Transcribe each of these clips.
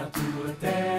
para a tua terra,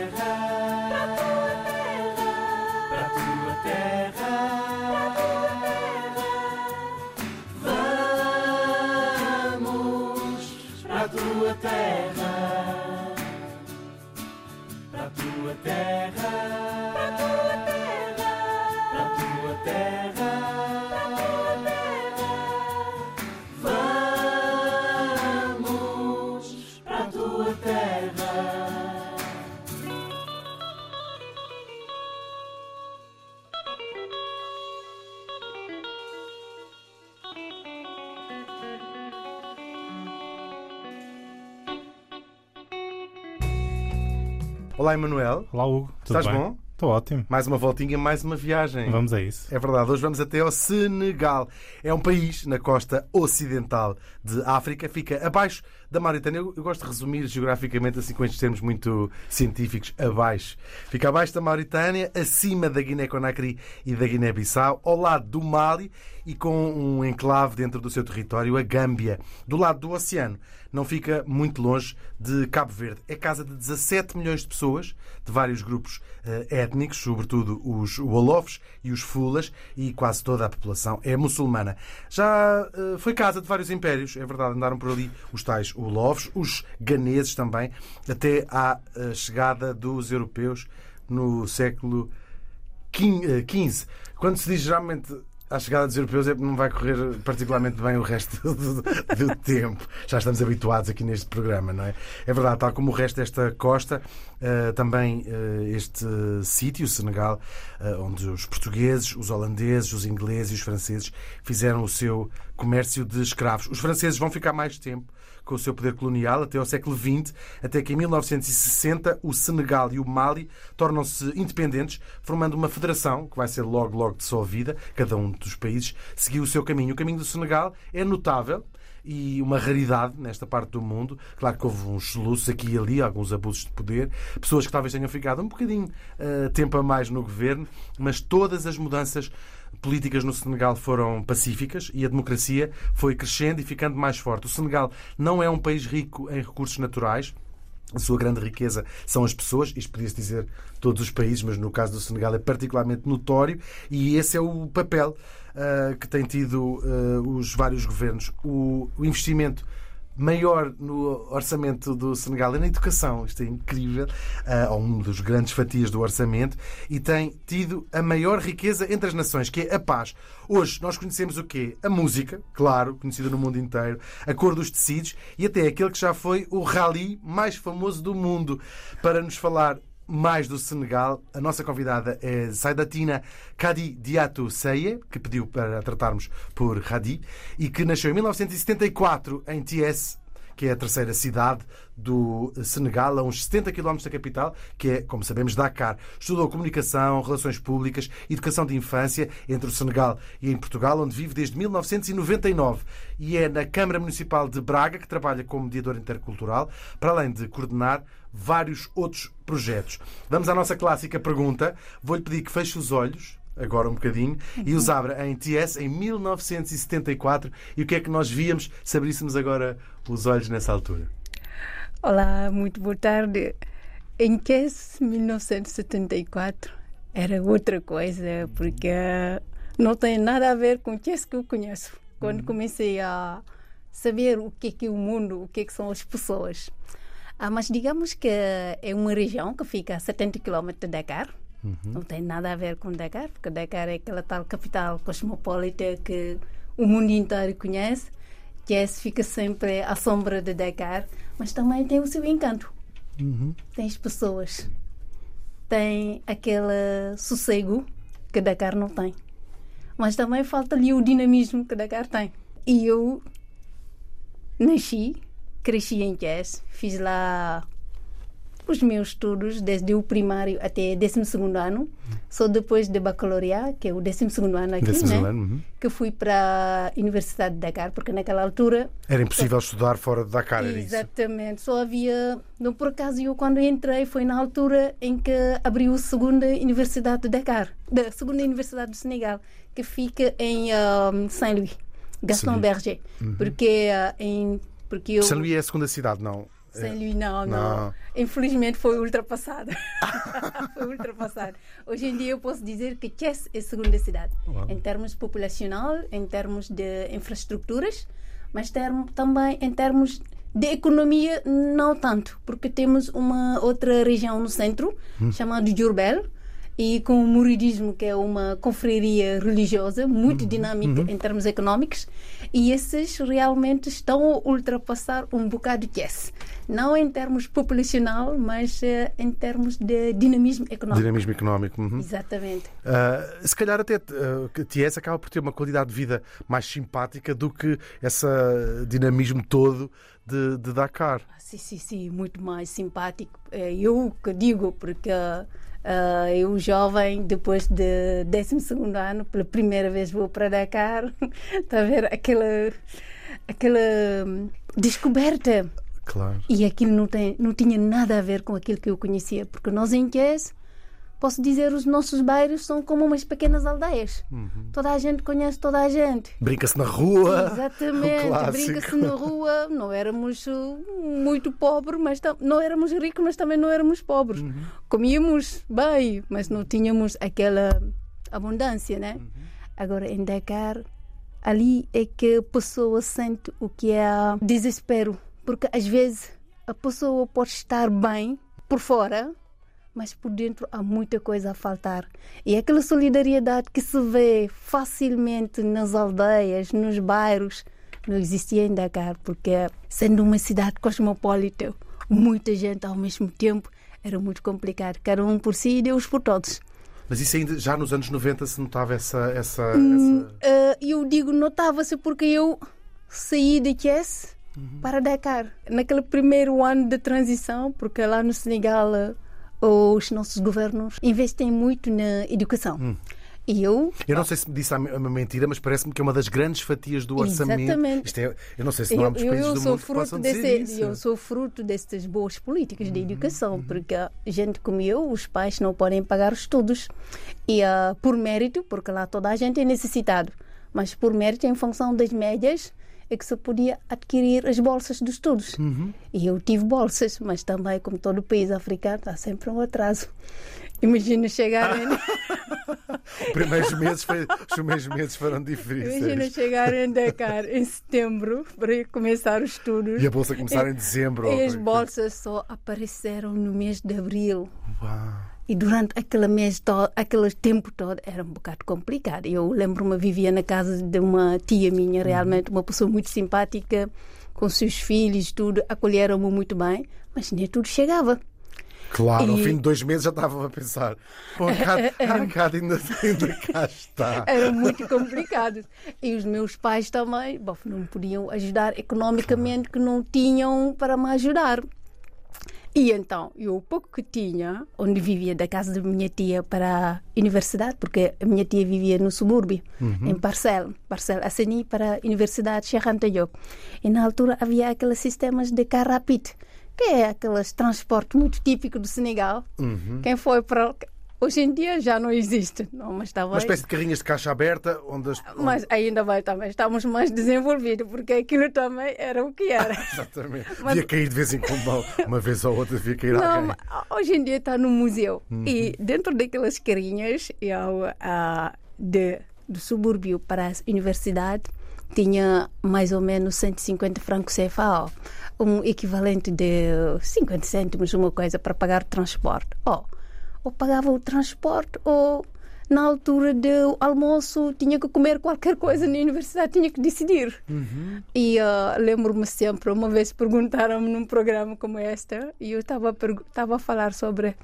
Olá, Emanuel. Olá, Hugo. Tudo Estás bem? bom? Estou ótimo. Mais uma voltinha, mais uma viagem. Vamos a isso. É verdade, hoje vamos até ao Senegal. É um país na costa ocidental de África, fica abaixo da Mauritânia. Eu, eu gosto de resumir geograficamente assim com estes termos muito científicos. Abaixo. Fica abaixo da Mauritânia, acima da Guiné-Conakry e da Guiné-Bissau, ao lado do Mali e com um enclave dentro do seu território, a Gâmbia. Do lado do oceano, não fica muito longe de Cabo Verde. É casa de 17 milhões de pessoas, de vários grupos eh, étnicos, sobretudo os Wolofs e os Fulas, e quase toda a população é muçulmana. Já eh, foi casa de vários impérios, é verdade, andaram por ali os tais Wolofs, os ganeses também, até à eh, chegada dos europeus no século XV. Quando se diz geralmente à chegada dos europeus é não vai correr particularmente bem o resto do, do tempo. Já estamos habituados aqui neste programa, não é? É verdade, tal como o resto desta costa, eh, também eh, este sítio, o Senegal, eh, onde os portugueses, os holandeses, os ingleses e os franceses fizeram o seu comércio de escravos. Os franceses vão ficar mais tempo com o seu poder colonial até ao século XX, até que em 1960 o Senegal e o Mali tornam-se independentes, formando uma federação que vai ser logo, logo dissolvida. Cada um dos países seguiu o seu caminho. O caminho do Senegal é notável e uma raridade nesta parte do mundo. Claro que houve uns soluços aqui e ali, alguns abusos de poder, pessoas que talvez tenham ficado um bocadinho uh, tempo a mais no governo, mas todas as mudanças políticas no Senegal foram pacíficas e a democracia foi crescendo e ficando mais forte. O Senegal não é um país rico em recursos naturais. A sua grande riqueza são as pessoas, isto podia-se dizer todos os países, mas no caso do Senegal é particularmente notório, e esse é o papel uh, que têm tido uh, os vários governos. O, o investimento maior no orçamento do Senegal é na educação. Isto é incrível. Uh, um dos grandes fatias do orçamento. E tem tido a maior riqueza entre as nações, que é a paz. Hoje nós conhecemos o quê? A música, claro, conhecida no mundo inteiro, a cor dos tecidos e até aquele que já foi o rally mais famoso do mundo. Para nos falar mais do Senegal. A nossa convidada é Saidatina Kadi Diatou Seye, que pediu para tratarmos por Hadi, e que nasceu em 1974 em Thiès, que é a terceira cidade do Senegal, a uns 70 km da capital, que é, como sabemos, Dakar. Estudou comunicação, relações públicas, educação de infância entre o Senegal e em Portugal, onde vive desde 1999. E é na Câmara Municipal de Braga que trabalha como mediador intercultural, para além de coordenar vários outros projetos. Vamos à nossa clássica pergunta. Vou-lhe pedir que feche os olhos, agora um bocadinho, e os abra em TS em 1974. E o que é que nós víamos se abríssemos agora os olhos nessa altura? Olá, muito boa tarde. Em TS 1974 era outra coisa, porque não tem nada a ver com o TS que eu conheço. Quando comecei a saber o que é que é o mundo, o que é que são as pessoas. Ah, mas digamos que é uma região que fica a 70 km de Dakar. Uhum. Não tem nada a ver com Dakar, porque Dakar é aquela tal capital cosmopolita que o mundo inteiro conhece. Que fica sempre à sombra de Dakar, mas também tem o seu encanto. Uhum. Tem as pessoas, tem aquele sossego que Dakar não tem. Mas também falta ali o dinamismo que Dakar tem. E eu nasci cresci em Jazz, fiz lá os meus estudos desde o primário até 12 ano. Só depois de bacalaureado, que é o 12 ano aqui, Décimo né? ano, uhum. que fui para a Universidade de Dakar, porque naquela altura. Era impossível estudar fora de Dakar, era isso? Exatamente, só havia. Não, por acaso, eu quando entrei foi na altura em que abriu a segunda Universidade de Dakar, da segunda Universidade do Senegal, que fica em um, Saint-Louis, Gaston Saint-Louis. Berger. Porque uh, em porque eu... Saint Louis é a segunda cidade, não? Sem lui, não, não, Não. Infelizmente foi ultrapassado. foi ultrapassado. Hoje em dia eu posso dizer que Chess é a segunda cidade. Uau. Em termos populacional, em termos de infraestruturas, mas termo, também em termos de economia, não tanto, porque temos uma outra região no centro, chamada Jurbel, e com o muridismo, que é uma confraria religiosa muito dinâmica em termos económicos, e esses realmente estão a ultrapassar um bocado de Chess. Não em termos populacional, mas eh, em termos de dinamismo económico. Dinamismo económico. uhum. Exatamente. Uh, se calhar até uh, que Ties acaba por ter uma qualidade de vida mais simpática do que esse dinamismo todo de, de Dakar. Ah, Sim, sim, sim, muito mais simpático. É, Eu que digo, porque ah, eu, jovem, depois de 12 ano, pela primeira vez vou para Dakar, está a ver aquela, aquela hum, descoberta. Claro. E aquilo não, tem, não tinha nada a ver com aquilo que eu conhecia, porque nós em Ques, posso dizer, os nossos bairros são como umas pequenas aldeias. Toda a gente conhece toda a gente. Brinca-se na rua. Exatamente, brinca-se na rua, não éramos uh, muito pobres, mas não éramos ricos, mas também não éramos pobres. Uhum. Comíamos bem, mas não tínhamos aquela abundância, né? Uhum. Agora em Dakar, ali é que a pessoa sente o que é desespero, porque às vezes a pessoa pode estar bem por fora, mas por dentro há muita coisa a faltar. E aquela solidariedade que se vê facilmente nas aldeias, nos bairros, não existia em Dakar, porque sendo uma cidade cosmopolita, muita gente ao mesmo tempo, era muito complicado. Cada um por si e Deus por todos. Mas isso ainda já nos anos 90 se notava essa. essa, Hum, essa... Eh, eu digo, notava-se porque eu saí de Thiès para Dakar. Naquele primeiro ano de transição, porque lá no Senegal eh, os nossos governos investem muito na educação. E eu Eu não sei se me disse a uma mentira, mas parece-me que é uma das grandes fatias do orçamento. Exatamente. Isto é, eu não sei se não há Eu, muitos eu, países eu do sou mundo que fruto possam dizer desse, eu sou fruto destas boas políticas de educação, porque gente como eu, os pais não podem pagar os estudos. E ah, por mérito, porque lá toda a gente é necessitado, mas por mérito, em função das médias, é que se podia adquirir as bolsas dos estudos. E eu tive bolsas, mas também, como todo o país africano, está sempre um atraso. Imagina chegar em... Os primeiros meses, foi- os primeiros meses foram Imagina difíceis. chegar em Dakar em setembro para começar os estudos. E a bolsa começar em dezembro. E as bolsas só apareceram no mês de abril. Uau. E durante aquele mês todo, aquele tempo todo, era um bocado complicado. Eu lembro-me, vivia na casa de uma tia minha, realmente uma pessoa muito simpática, com seus filhos, tudo, acolheram-me muito bem, mas nem tudo chegava. Claro, ao E- fim de dois meses já estava a pensar. Pô, a Cátia- a Cátia ainda, ainda cá está. Era muito complicado. E os meus pais também, bom, não podiam ajudar economicamente, que não tinham para me ajudar. E então, eu o pouco que tinha, onde vivia da casa da minha tia para a universidade, porque a minha tia vivia no subúrbio, em Parcel, Parcel Asseni para a Universidade Diop. E na altura havia aqueles sistemas de car rapid, que é aqueles transporte muito típico do Senegal. Quem foi para Hoje em dia já não existe, não, mas estava Uma espécie de carrinhas de caixa aberta onde as. mas ainda vai também, estamos mais desenvolvidos, porque aquilo também era o que era. Exatamente. Mas- Devia cair de vez em quando, uma- vez ou outra, devia cair Não, alguém. hoje em dia está no museu. E dentro daquelas carinhas, eu, ah, de, do subúrbio para a universidade, tinha mais ou menos 150 francos CFA, um equivalente de 50 cêntimos, uma coisa, para pagar o transporte. Oh, ou pagava o transporte, ou na altura do almoço tinha que comer qualquer coisa na universidade, tinha que decidir. E ah, lembro-me sempre, uma vez perguntaram-me num programa como este, e eu estava a falar sobre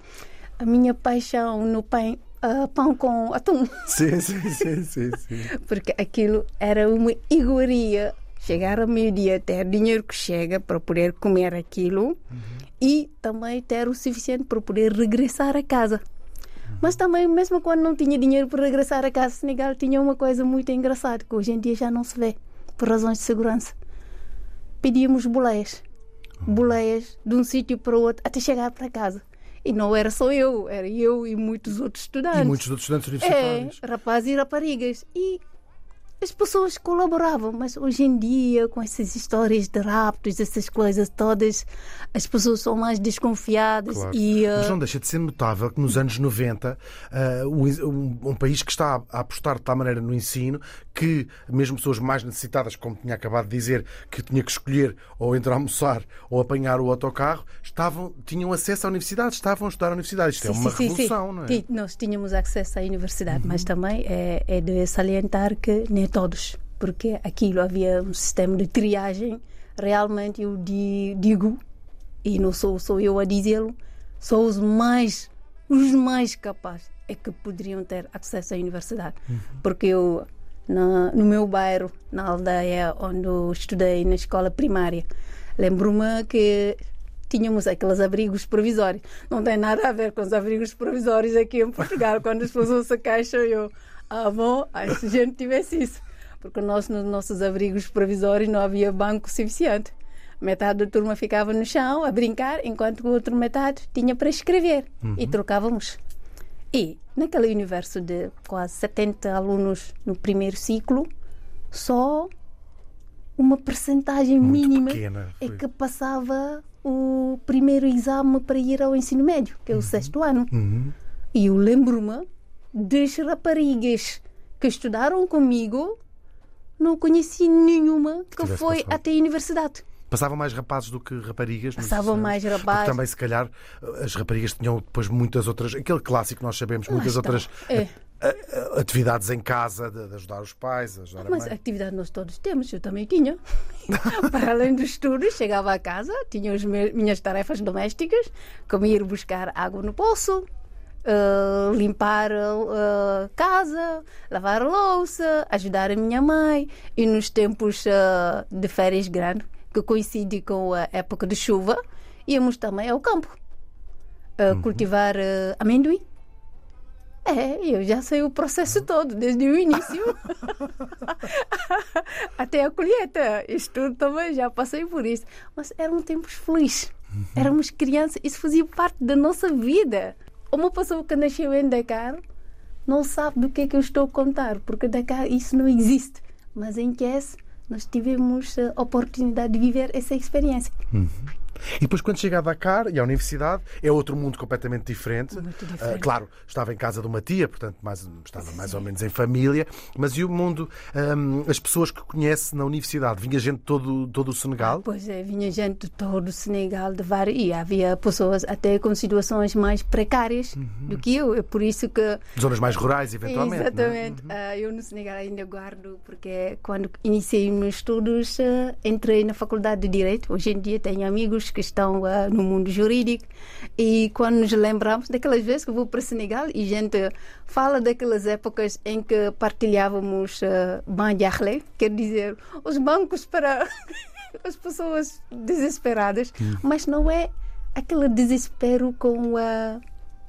a minha paixão no pão, ah, pão com atum, Sim, sim, sim, sim, sim. porque aquilo era uma iguaria. Chegar ao meio-dia, ter dinheiro que chega para poder comer aquilo e também ter o suficiente para poder regressar a casa. Mas também, mesmo quando não tinha dinheiro para regressar a casa, Senegal tinha uma coisa muito engraçada que hoje em dia já não se vê, por razões de segurança. Pedíamos boleias. Boleias de um sítio para o outro até chegar para casa. E não era só eu, era eu e muitos outros estudantes. E muitos outros estudantes É, universitários. rapazes e raparigas. E as pessoas colaboravam, mas hoje em dia, com essas histórias de raptos, essas coisas todas, as pessoas são mais desconfiadas Claro. e. uh, Mas não deixa de ser notável que nos anos 90, uh, um, um país que está a apostar de tal maneira no ensino que mesmo pessoas mais necessitadas, como tinha acabado de dizer, que tinha que escolher ou entre almoçar ou apanhar o autocarro, estavam, tinham acesso à universidade, estavam a estudar à universidade. Isto é Sim, uma sim, sim, sim. revolução, não é? Uhum. Nós tínhamos acesso à universidade, mas também é, é de salientar que todos, porque aquilo havia um sistema de triagem. Realmente eu di- digo, e não sou sou eu a dizê-lo, só os mais, os mais capazes é que poderiam ter acesso à universidade. Uhum. Porque eu, na- no meu bairro, na aldeia onde eu estudei na escola primária, lembro-me que tínhamos aqueles abrigos provisórios. Não tem nada a ver com os abrigos provisórios aqui em Portugal. Quando as pessoas se queixam, eu, ah, bom, se a gente tivesse isso. Porque nós, nos nossos abrigos provisórios, não havia banco suficiente. Metade da turma ficava no chão a brincar, enquanto a outra metade tinha para escrever. E trocávamos. E naquele universo de quase 70 alunos no primeiro ciclo, só uma percentagem Muito mínima pequena, é que passava o primeiro exame para ir ao ensino médio, que é o sexto ano. Uhum. E eu lembro-me das raparigas que estudaram comigo, não conheci nenhuma que tivesse foi passado. até a universidade. Passavam mais rapazes do que raparigas? Passavam anos? mais rapazes. também, se calhar, as raparigas tinham depois muitas outras. Aquele clássico que nós sabemos, muitas outras É. a- a- atividades em casa, de, de ajudar os pais, ajudar a Mas mãe. atividade nós todos temos, eu também tinha. Para além dos estudos, chegava a casa, tinha as minhas tarefas domésticas, como ir buscar água no poço, eh, limpar a casa, lavar a louça, ajudar a minha mãe. E nos tempos eh, de férias grandes, que coincide com a época de chuva, íamos também ao campo. eh, cultivar eh, amendoim. É, eu já sei o processo todo, desde o início até a colheita. Isto tudo também já passei por isso. Mas eram tempos felizes. Éramos crianças, isso fazia parte da nossa vida. Uma pessoa que nasceu em Dakar não sabe do que é que eu estou a contar, porque Dakar isso não existe. Mas em Kies nós tivemos a oportunidade de viver essa experiência. E depois, quando chega a Dakar e à universidade, é outro mundo completamente diferente. Muito diferente. Ah, claro, estava em casa de uma tia, portanto, mais, estava mais ou menos em família. Mas e o mundo, ahm, as pessoas que conhece na universidade? Vinha gente de todo, todo o Senegal? Pois é, vinha gente de todo o Senegal, de várias, e havia pessoas até com situações mais precárias do que eu. É por isso que Zonas mais rurais, eventualmente. é? Exatamente. Ah, eu no Senegal ainda guardo, porque quando iniciei meus estudos, ah, entrei na Faculdade de Direito. Hoje em dia tenho amigos que estão ah, no mundo jurídico e quando nos lembramos daquelas vezes que vou para Senegal e gente fala daquelas épocas em que partilhávamos uh, quer dizer, os bancos para as pessoas desesperadas, mas não é aquele desespero com a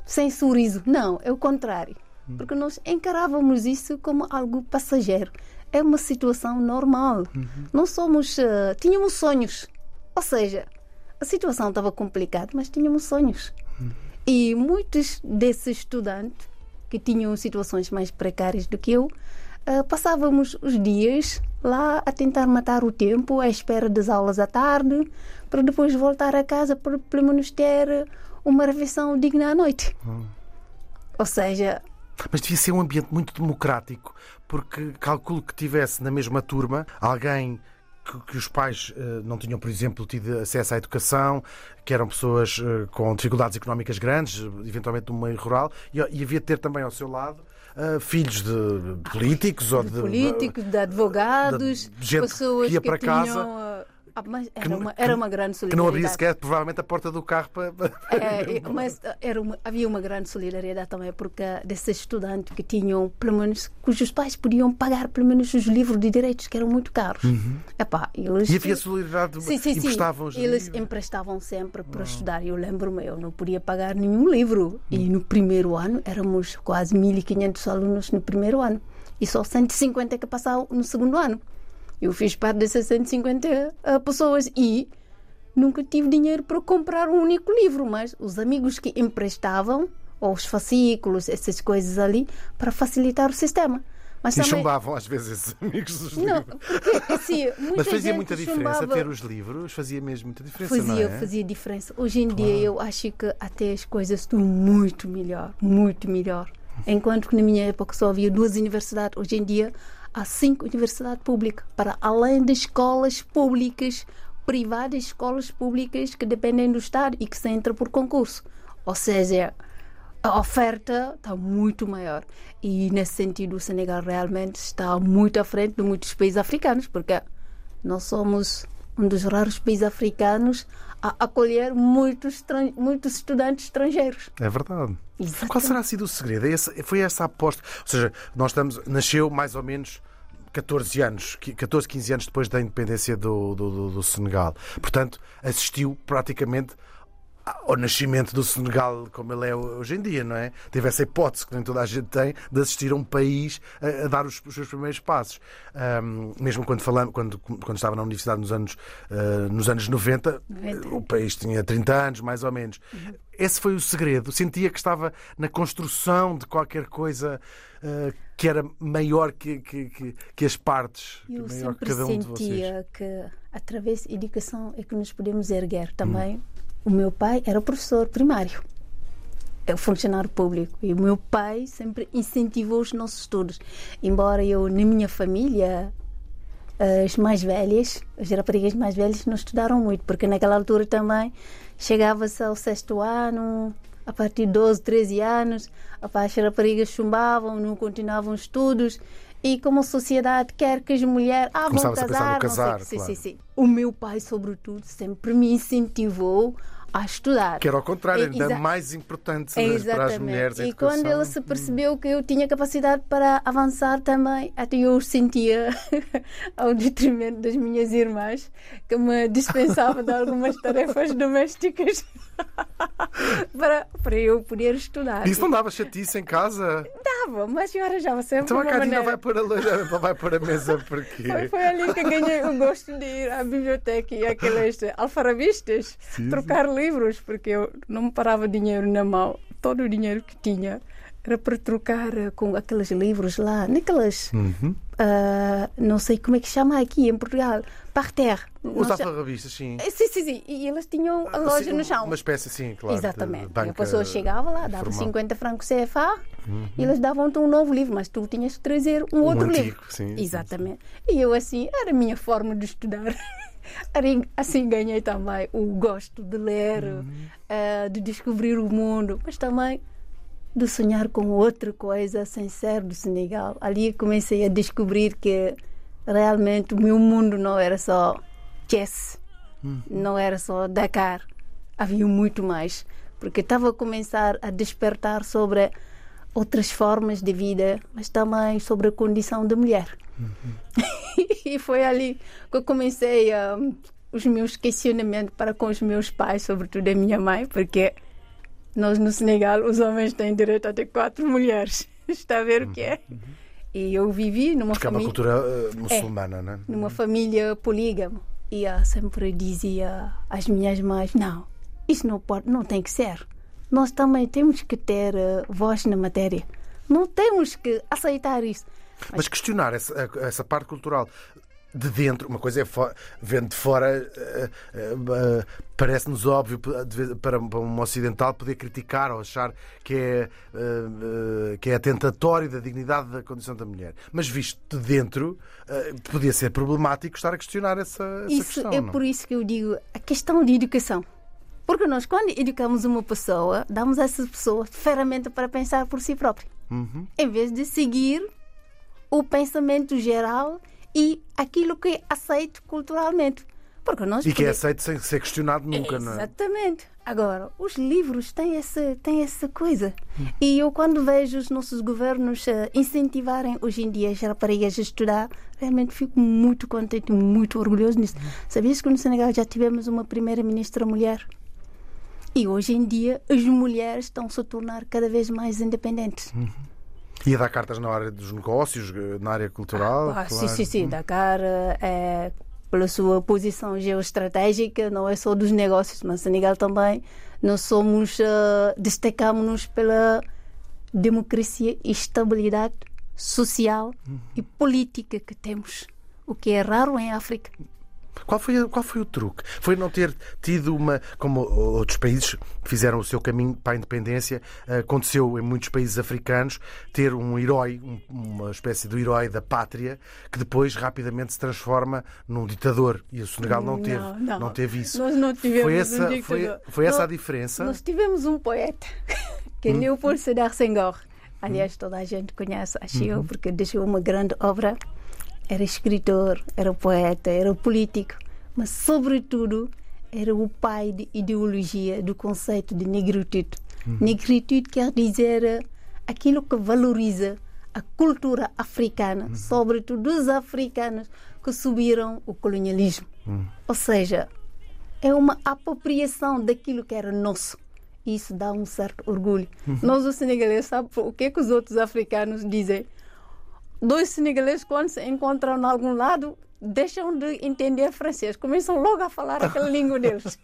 sem sorriso. Não, é o contrário. Porque nós encarávamos isso como algo passageiro. É uma situação normal. Não somos. eh, tínhamos sonhos. Ou seja, a situação estava complicada, mas tínhamos sonhos. E muitos desses estudantes que tinham situações mais precárias do que eu, eh, passávamos os dias lá a tentar matar o tempo, à espera das aulas à tarde, para depois voltar a casa para pelo menos ter uma refeição digna à noite. Ou seja, Mas devia ser um ambiente muito democrático, porque calculo que tivesse na mesma turma alguém que, que os pais eh, não tinham, por exemplo, tido acesso à educação, que eram pessoas eh, com dificuldades económicas grandes, eventualmente do meio rural, e, e havia de ter também ao seu lado eh, filhos de políticos ou de de, políticos, de advogados, de gente pessoas que ia que para tinham, casa, ah, mas era, não- uma, que era uma grande que solidariedade. não abria sequer, provavelmente, a porta do carro para. É, e- mas era uma- havia uma grande solidariedade também, porque desses estudantes que tinham, pelo menos, cujos pais podiam pagar pelo menos os livros de direitos, que eram muito caros. Epá, eles, Uhum. E havia solidariedade, Sim, sim, sim. emprestavam os Eles livros. emprestavam sempre para estudar. Eu lembro-me, eu não podia pagar nenhum livro. E no primeiro ano, éramos quase 1.500 alunos no primeiro ano. E só 150 que passaram no segundo ano. Eu fiz parte dessas 150 ah, pessoas e nunca tive dinheiro para comprar um único livro, mas os amigos que emprestavam, ou os fascículos, essas coisas ali, para facilitar o sistema. Mas E também- chumbavam às vezes esses amigos dos Não, livros. porque assim, muita Mas fazia muita diferença chumbava- ter os livros, fazia mesmo muita diferença, Fazia, é? fazia diferença. Hoje em dia eu acho que até as coisas estão muito melhor, muito melhor. Enquanto que na minha época só havia duas universidades, hoje em dia há cinco universidades públicas, para além de escolas públicas, privadas, escolas públicas que dependem do Estado e que se entra por concurso. Ou seja, a oferta está muito maior. E nesse sentido o Senegal realmente está muito à frente de muitos países africanos, porque nós somos um dos raros países africanos a acolher muitos, muitos estudantes estrangeiros. É verdade. Exatamente. Qual será sido o segredo? É essa- foi essa a aposta. Ou seja, nós estamos. Nasceu mais ou menos 14 anos, qui- 14, 15 anos depois da independência do, do, do- do Senegal. Portanto, assistiu praticamente ao nascimento do Senegal como ele é hoje em dia, não é? Teve essa hipótese que nem toda a gente tem de assistir a um país a, a dar os, os seus primeiros passos. Ahm, mesmo quando falamos, quando, quando estava na universidade nos anos, ah, nos anos 90, 90. o país tinha 30 anos, mais ou menos. Esse foi o segredo. Sentia que estava na construção de qualquer coisa ah, que era maior que, que, que, que as partes, que Eu maior que sempre cada um de vocês. sentia que através da educação é que nos podemos erguer também. O meu pai era professor primário, é funcionário público, e o meu pai sempre incentivou os nossos estudos. Embora eu, na minha família, as mais velhas, as raparigas mais velhas, não estudaram muito, porque naquela altura também chegava-se ao sexto ano, a partir de 12, 13 anos, as raparigas chumbavam, não continuavam os estudos. E como a sociedade quer que as mulheres ah, vão no casar, não sei casar, o que. Sim, claro. sim, sim. O meu pai, sobretudo, sempre me incentivou a estudar. Que era ao contrário, É, ainda mais importante é, para as mulheres. E quando ele se percebeu que eu tinha capacidade para avançar também, até eu sentia ao detrimento das minhas irmãs que me dispensava de algumas tarefas domésticas para, para eu poder estudar. Isso não dava chatice em casa? dava, mas eu arranjava sempre Então a Karina vai pôr a, loja- vai pôr a mesa porque. Foi, foi ali que ganhei o gosto de ir à biblioteca e aqueles alfarabistas trocar livros, porque eu não me parava dinheiro na mão. Todo o dinheiro que tinha era para trocar eh, com aqueles livros lá, naquelas. Uhum. ah, não sei como é que chama aqui em Portugal, parterre. Os alfarrabistas, sim. Eh, Sim, sim, sim. E eles tinham a loja Sim, no chão. Uma espécie, sim, claro. Exatamente. E a pessoa chegava lá, dava informal. 50 francos CFA e eles davam-te um novo livro, mas tu tinhas que trazer um outro antigo, livro. sim, sim, Exatamente. E eu, assim, era a minha forma de estudar. Assim ganhei também o gosto de ler, Uhum. eh, de descobrir o mundo, mas também de sonhar com outra coisa sem ser do Senegal. Ali comecei a descobrir que realmente o meu mundo não era só chess, não era só Dakar, havia muito mais, porque estava a começar a despertar sobre outras formas de vida, mas também sobre a condição da mulher. e foi ali que eu comecei ah, os meus questionamentos para com os meus pais, sobretudo a minha mãe, porque nós no Senegal os homens têm direito a ter quatro mulheres. Está a ver o que é? E eu vivi numa Porque é uma família cultura eh, muçulmana, é? numa família polígama. E eu sempre dizia às minhas mães: não, isso não pode, não tem que ser. Nós também temos que ter eh, voz na matéria. Não temos que aceitar isso. Mas questionar essa, essa parte cultural de dentro, uma coisa é vendo de fora, eh, eh, parece-nos óbvio para um ocidental poder criticar ou achar que é, eh, que é atentatório da dignidade da condição da mulher. Mas visto de dentro, podia ser problemático estar a questionar essa, essa Isso questão. é não? por isso que eu digo a questão de educação. Porque nós, quando educamos uma pessoa, damos a essa pessoa ferramenta para pensar por si própria. Uhum. Em vez de seguir o pensamento geral e aquilo que é aceito culturalmente. Porque nós E que é aceito sem ser questionado nunca, não é? Exatamente. Agora, os livros têm essa, têm essa coisa. E eu, quando vejo os nossos governos eh, incentivarem hoje em dia as raparigas a estudar, realmente fico muito contente, muito orgulhoso nisso. Sabias que no Senegal já tivemos uma primeira-ministra mulher? E hoje em dia as mulheres estão -se a tornar cada vez mais independentes. E dar cartas na área dos negócios, eh, na área cultural. Ah, sim, claro. sim, sim. Dakar é, pela sua posição geoestratégica, não é só dos negócios, mas Senegal também. Nós somos, eh, destacamos-nos pela democracia e estabilidade social e política que temos, o que é raro em África. Qual foi, qual foi o truque? Foi não ter tido uma. Como outros países fizeram o seu caminho para a independência, eh, aconteceu em muitos países africanos ter um herói, um- uma espécie de herói da pátria, que depois rapidamente se transforma num ditador. E o Senegal não, Não, teve, não. teve isso. Nós não tivemos foi um essa, ditador. foi, foi essa a diferença? Nós tivemos um poeta, que é Hum. Leopold Sedar Senghor. Aliás, toda a gente conhece, acho eu, porque deixou uma grande obra. Era escritor, era poeta, era político, mas, sobretudo, era o pai de ideologia do conceito de negritude. Negritude quer dizer eh, aquilo que valoriza a cultura africana, sobretudo dos africanos que subiram o colonialismo. Ou seja, é uma apropriação daquilo que era nosso. Isso dá um certo orgulho. Nós, os senegaleses, sabe o que, é que os outros africanos dizem? Dois senegaleses, quando se encontram em algum lado, deixam de entender francês, começam logo a falar aquela língua deles.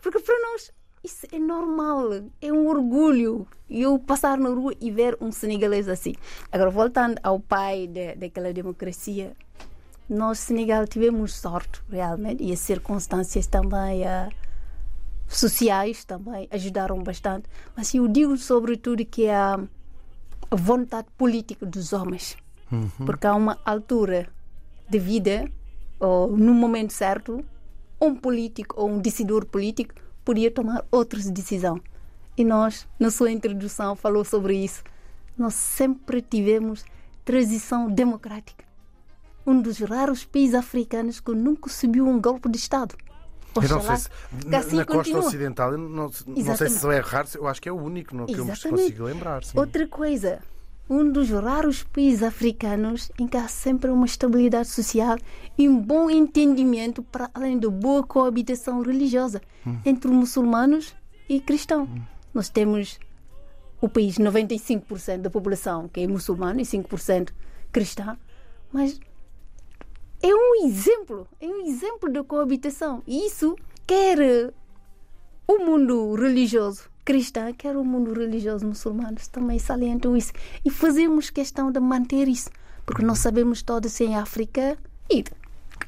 Porque para nós isso é normal, é um orgulho. Eu passar na rua e ver um senegalês assim. Agora, voltando ao pai de, daquela democracia, nós, Senegal, tivemos sorte, realmente, e as circunstâncias também ah, sociais também ajudaram bastante. Mas eu digo, sobretudo, que a, a vontade política dos homens. Porque há uma altura de vida, ou no momento certo, um político ou um decidor político podia tomar outras decisões. E nós, na sua introdução, falou sobre isso. Nós sempre tivemos transição democrática. Um dos raros países africanos que nunca subiu um golpe de Estado. Eu não sei se, na, assim na costa continua. ocidental, eu não, não sei se é raro, eu acho que é o único no que eu me consigo lembrar. Sim. Outra coisa, um dos raros países africanos em que há sempre uma estabilidade social e um bom entendimento para além da boa coabitação religiosa entre muçulmanos e cristãos. Nós temos o país 95% da população que é muçulmana e 5% cristã, mas é um exemplo, é um exemplo de coabitação. E isso quer eh, o mundo religioso cristão, quer o mundo religioso muçulmano, também salientam isso. E fazemos questão de manter isso, porque nós sabemos todos em África e,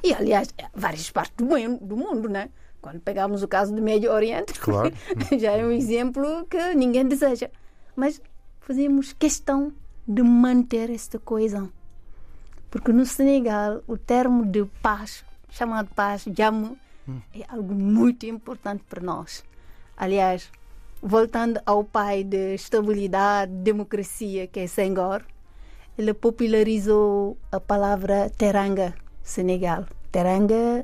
e aliás, várias partes do mundo, do mundo, né? Quando pegamos o caso do Médio Oriente, Claro. já é um exemplo que ninguém deseja. Mas fazemos questão de manter esta coesão. Porque no Senegal, o termo de paz, chamado paz, jamu, é algo muito importante para nós. Aliás, voltando ao pai de estabilidade, democracia, que é Senghor, ele popularizou a palavra teranga, Senegal. Teranga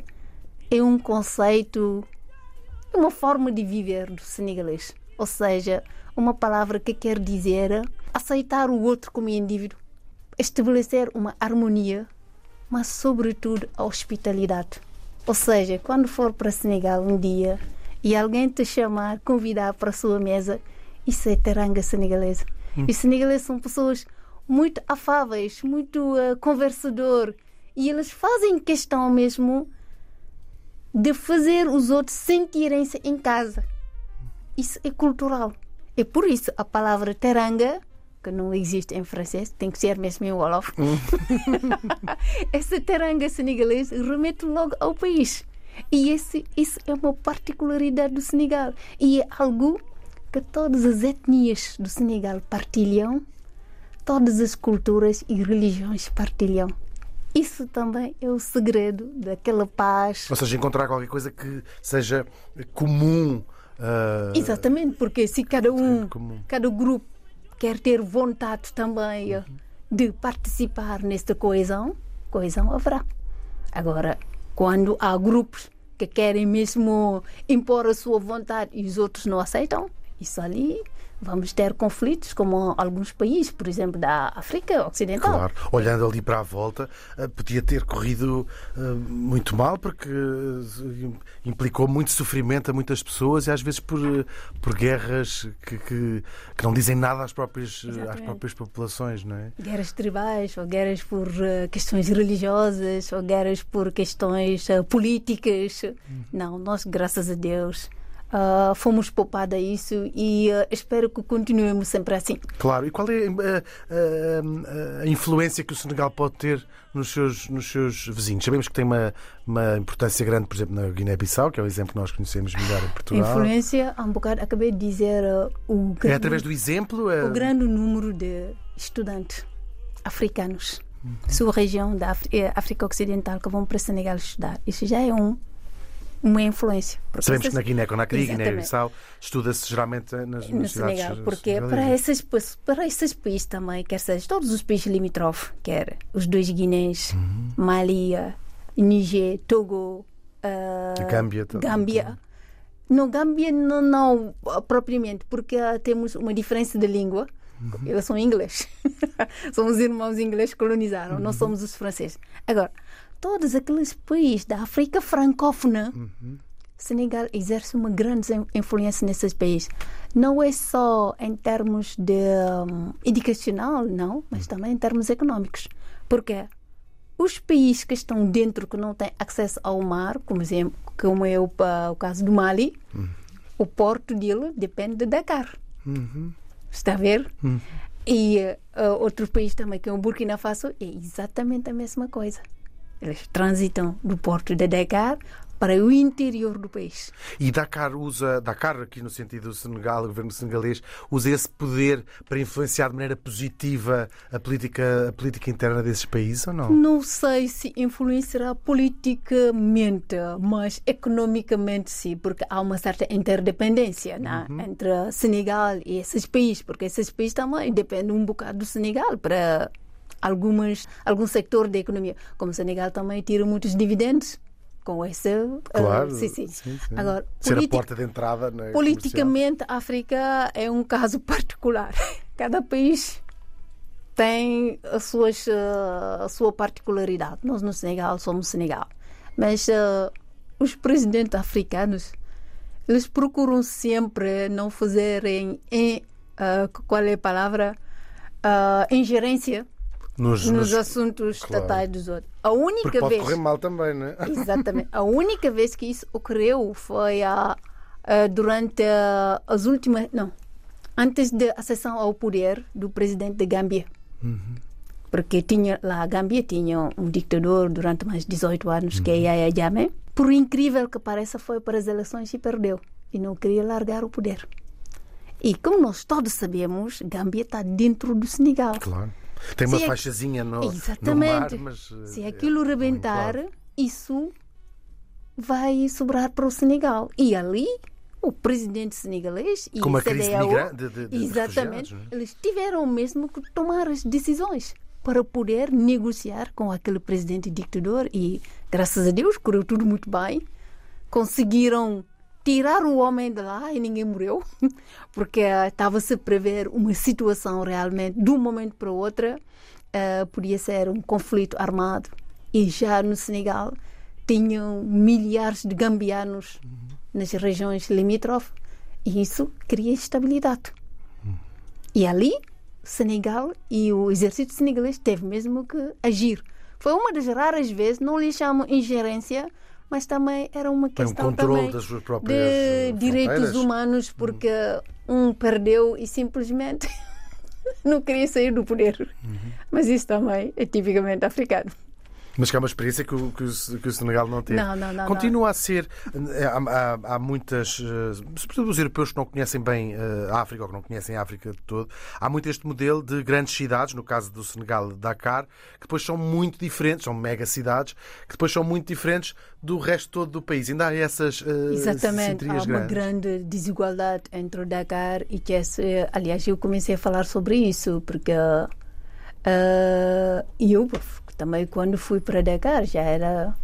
é um conceito, é uma forma de viver do senegalês. Ou seja, uma palavra que quer dizer aceitar o outro como indivíduo, estabelecer uma harmonia, mas sobretudo a hospitalidade. Ou seja, quando for para Senegal um dia e alguém te chamar, convidar para a sua mesa, isso é teranga senegalesa. E os senegaleses são pessoas muito afáveis, muito uh, conversador e eles fazem questão mesmo de fazer os outros sentirem-se em casa. Isso é cultural. É por isso a palavra teranga, que não existe em francês, tem que ser mesmo em Wolof. Essa teranga senegalesa remete logo ao país. E esse, isso é uma particularidade do Senegal. E é algo que todas as etnias do Senegal partilham, todas as culturas e religiões partilham. Isso também é o segredo daquela paz. Ou seja, encontrar qualquer coisa que seja comum. ah, Exatamente, porque se cada um, comum. cada grupo quer ter vontade também eh, de participar nesta coesão, coesão haverá. Agora, quando há grupos que querem mesmo impor a sua vontade e os outros não aceitam, isso ali vamos ter conflitos, como alguns países, por exemplo, da África Ocidental. Claro, olhando ali para a volta, ah, podia ter corrido ah, muito mal, porque ah, implicou muito sofrimento a muitas pessoas e às vezes por, por guerras que, que, que não dizem nada às próprias, às próprias populações, não é? Guerras tribais, ou guerras por eh, questões religiosas, ou guerras por questões eh, políticas. Não, nós, graças a Deus, ah, fomos poupada isso e ah, espero que continuemos sempre assim. Claro. E qual é eh, eh, a, influência que o Senegal pode ter nos seus, nos seus vizinhos? Sabemos que tem uma, uma importância grande, por exemplo, na Guiné-Bissau, que é o exemplo que nós conhecemos melhor em Portugal. Influência, há um bocado, acabei de dizer ah, o É grande, através do exemplo? é- o grande número de estudantes africanos, sua região da eh, África Ocidental, que vão para Senegal estudar. Isso já é um, uma influência. Porque Sabemos que essas- na Guiné-Conakry. Guiné-Bissau, estuda-se geralmente nas no universidades Senegal, porque senegalesas. para esses, pa- para esses países também, quer seja todos os países limítrofes, quer os dois Guinés, Uhum. Mali, eh, Níger, Togo, eh, A Gâmbia. Gâmbia. No Gâmbia não, não propriamente, porque ah, temos uma diferença de língua. Uhum. Eles são ingleses. são os irmãos ingleses que colonizaram, Uhum. não somos os franceses. Agora, todos aqueles países da África francófona, Uhum. Senegal exerce uma grande in- influência nesses países. Não é só em termos de hum, educacional, não, mas também em termos económicos. Porque os países que estão dentro, que não têm acesso ao mar, como, exemplo, como é o, pa- o caso do Mali, o porto dele depende de Dakar. Está a ver? E eh, outro país também, que é o Burkina Faso, é exatamente a mesma coisa. Eles transitam do porto de Dakar para o interior do país. E Dakar usa, Dakar aqui no sentido do Senegal, o governo senegalês, usa esse poder para influenciar de maneira positiva a política, a política interna desses países ou não? Não sei se influenciará politicamente, mas economicamente sim, porque há uma certa interdependência né, entre Senegal e esses países, porque esses países também dependem um bocado do Senegal para algumas, algum setor da economia. Como o Senegal também tira muitos dividendos com esse. uh, Claro. sim, sim. sim, sim. Agora, Ser a porta de entrada. né, Politicamente, a África é um caso particular. Cada país tem as suas, eh, a sua particularidade. Nós no Senegal somos Senegal. Mas eh, os presidentes africanos, eles procuram sempre não fazerem, em, eh, qual é a palavra? Ah, ingerência Nos, nos nos- assuntos claro. estatais dos outros. A única Porque pode vez. correr mal também, não é? Exatamente. A única vez que isso ocorreu foi a, a- durante a- as últimas. Não. Antes da acessão ao poder do presidente da Gâmbia. Porque tinha, lá a Gâmbia tinha um ditador durante mais de 18 anos, que é Yahya Jammeh. Por incrível que pareça, foi para as eleições e perdeu. E não queria largar o poder. E como nós todos sabemos, Gâmbia está dentro do Senegal. Claro. Tem uma Se é- faixazinha no, no mar, Exatamente. mas. eh, Se é aquilo rebentar, claro. isso vai sobrar para o Senegal. E ali, o presidente senegalês e Com uma a crise de- de- de exatamente, é? eles tiveram mesmo que tomar as decisões para poder negociar com aquele presidente ditador e, graças a Deus, correu tudo muito bem. Conseguiram tirar o homem de lá e ninguém morreu, porque ah, estava-se a prever uma situação realmente, de um momento para o outro, ah, podia ser um conflito armado. E já no Senegal tinham milhares de gambianos nas regiões limítrofes e isso cria estabilidade. E ali, Senegal e o exército senegalês teve mesmo que agir. Foi uma das raras vezes, não lhe chamo ingerência, mas também era uma um questão controle também próprias eh, de direitos fronteiras. humanos, porque um perdeu e simplesmente não queria sair do poder. Uhum. Mas isso também é tipicamente africano. Mas que é uma experiência que o, que o, que o Senegal não teve. Não, não, não, Continua a ser. eh, Há, há- há muitas. eh, Sobretudo os europeus que não conhecem bem eh, a África ou que não conhecem a África de todo. Há muito este modelo de grandes cidades, no caso do Senegal, Dakar, que depois são muito diferentes, são mega cidades, que depois são muito diferentes do resto todo do país. Ainda há essas Exatamente, há uma grandes. grande desigualdade entre o Dakar e Thiès. Eh, Aliás, eu comecei a falar sobre isso porque eh, eu também quando fui para Dakar já era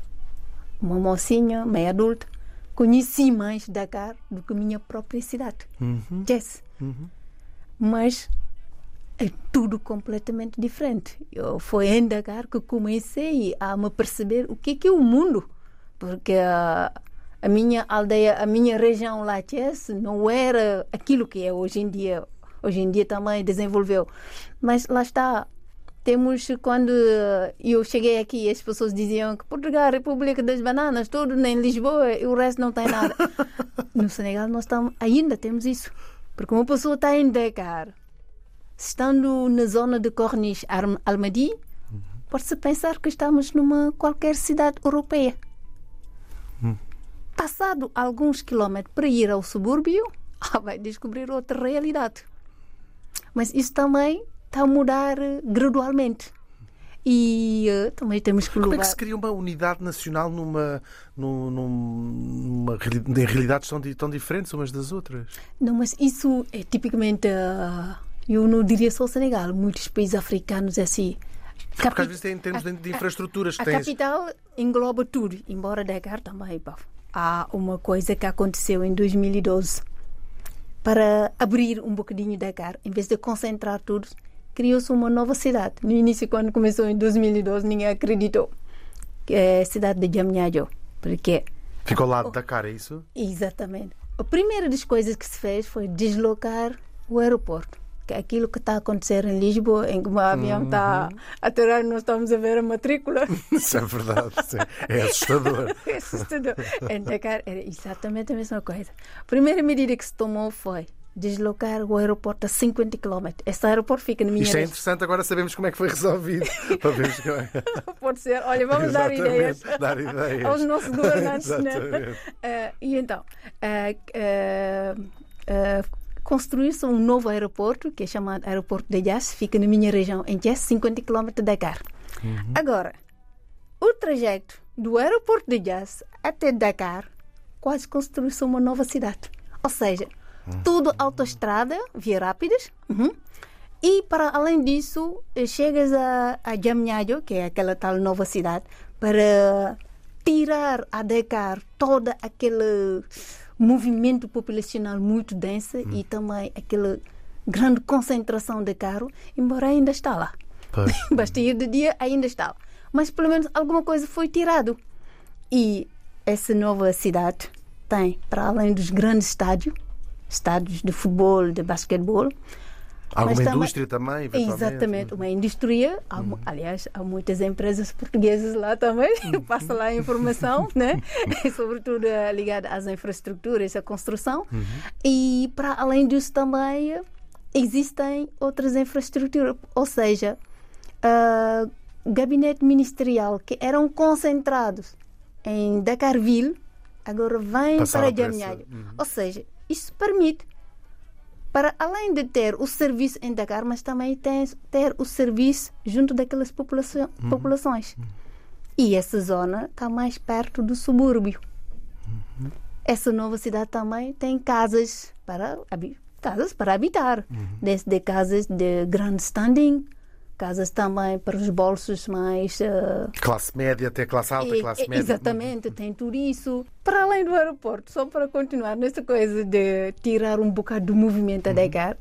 uma mocinha, meia adulta, conheci mais Dakar do que a minha própria cidade, Uhum. Thiès. Mas é tudo completamente diferente. Eu, foi em Dakar que comecei a me perceber o que é, que é o mundo. Porque a, a minha aldeia, a minha região lá, Thiès, não era aquilo que é hoje em dia. Hoje em dia também desenvolveu. Mas lá está. Temos, quando eu cheguei aqui, as pessoas diziam que Portugal, República das Bananas, tudo em Lisboa e o resto não tem nada. no Senegal nós estamos, ainda temos isso. Porque uma pessoa está em Dakar, estando na zona de Corniche Almadi, pode-se pensar que estamos numa qualquer cidade europeia. Passado alguns quilómetros para ir ao subúrbio, ah, vai descobrir outra realidade. Mas isso também está a mudar eh, gradualmente. E eh, também temos que Como é que se cria uma unidade nacional numa, num- num- numa, reali- em realidades tão, tão diferentes umas das outras? Não, mas isso é tipicamente. ah, eu não diria só o Senegal, muitos países africanos é assim. Porque Capi- às vezes tem em termos de, de infraestruturas. A tens... capital engloba tudo, embora Dakar também. Há uma coisa que aconteceu em 2012 para abrir um bocadinho Dakar, em vez de concentrar tudo, criou-se uma nova cidade. No início, quando começou em 2012, ninguém acreditou. Que é a cidade de Jamnyadjo. Porque Fica ao lado da cara, é isso? Exatamente. A primeira das coisas que se fez foi deslocar o aeroporto. Que é aquilo que está a acontecer em Lisboa, em que o avião está a aterrar, nós estamos a ver a matrícula. Isso é verdade. sim. É assustador. É assustador. Em Dakar era exatamente a mesma coisa. A primeira medida que se tomou foi deslocar o aeroporto a 50 km. Esse aeroporto fica na minha Isto é interessante, agora sabemos como é que foi resolvido. É. Pode ser. Olha, vamos dar ideias. Dar ideias. aos nossos governantes, né? Eh, e então, eh, eh, eh, construiu-se um novo aeroporto, que é chamado Aeroporto de Jazz, fica na minha região, em Jazz, 50 km de Dakar. Uhum. Agora, o trajeto do aeroporto de Jazz até Dakar, quase construiu-se uma nova cidade. Ou seja. Tudo autoestrada, via rápidas. uhum. E para além disso, eh, chegas a, a que é aquela tal nova cidade, para tirar a Dakar todo aquele movimento populacional muito denso e também aquela grande concentração de carro, embora ainda está lá. Basta ir de dia, ainda está. Mas pelo menos alguma coisa foi tirado. E essa nova cidade tem, para além dos grandes estádios, estádios de futebol, de basquetebol, Alguma Mas indústria também. Exatamente, uma indústria. Há mu- aliás, há muitas empresas portuguesas lá também. Passa lá a informação, né? E, sobretudo eh, ligada às infraestruturas, à construção. E para além disso também existem outras infraestruturas, ou seja, ah, gabinete ministerial que eram concentrados em Dakarville agora Passaram para Jamnyadjo. Uhum. Ou seja, isso permite para além de ter o serviço em Dakar, mas também tem, ter o serviço junto daquelas população- populações. E essa zona está mais perto do subúrbio. Essa nova cidade também tem casas para, casas para habitar, desde casas de grande standing, casas também para os bolsos mais eh, Classe média até classe alta, e- classe média. Exatamente, tem tudo isso. Para além do aeroporto, só para continuar nessa coisa de tirar um bocado do movimento a Dakar,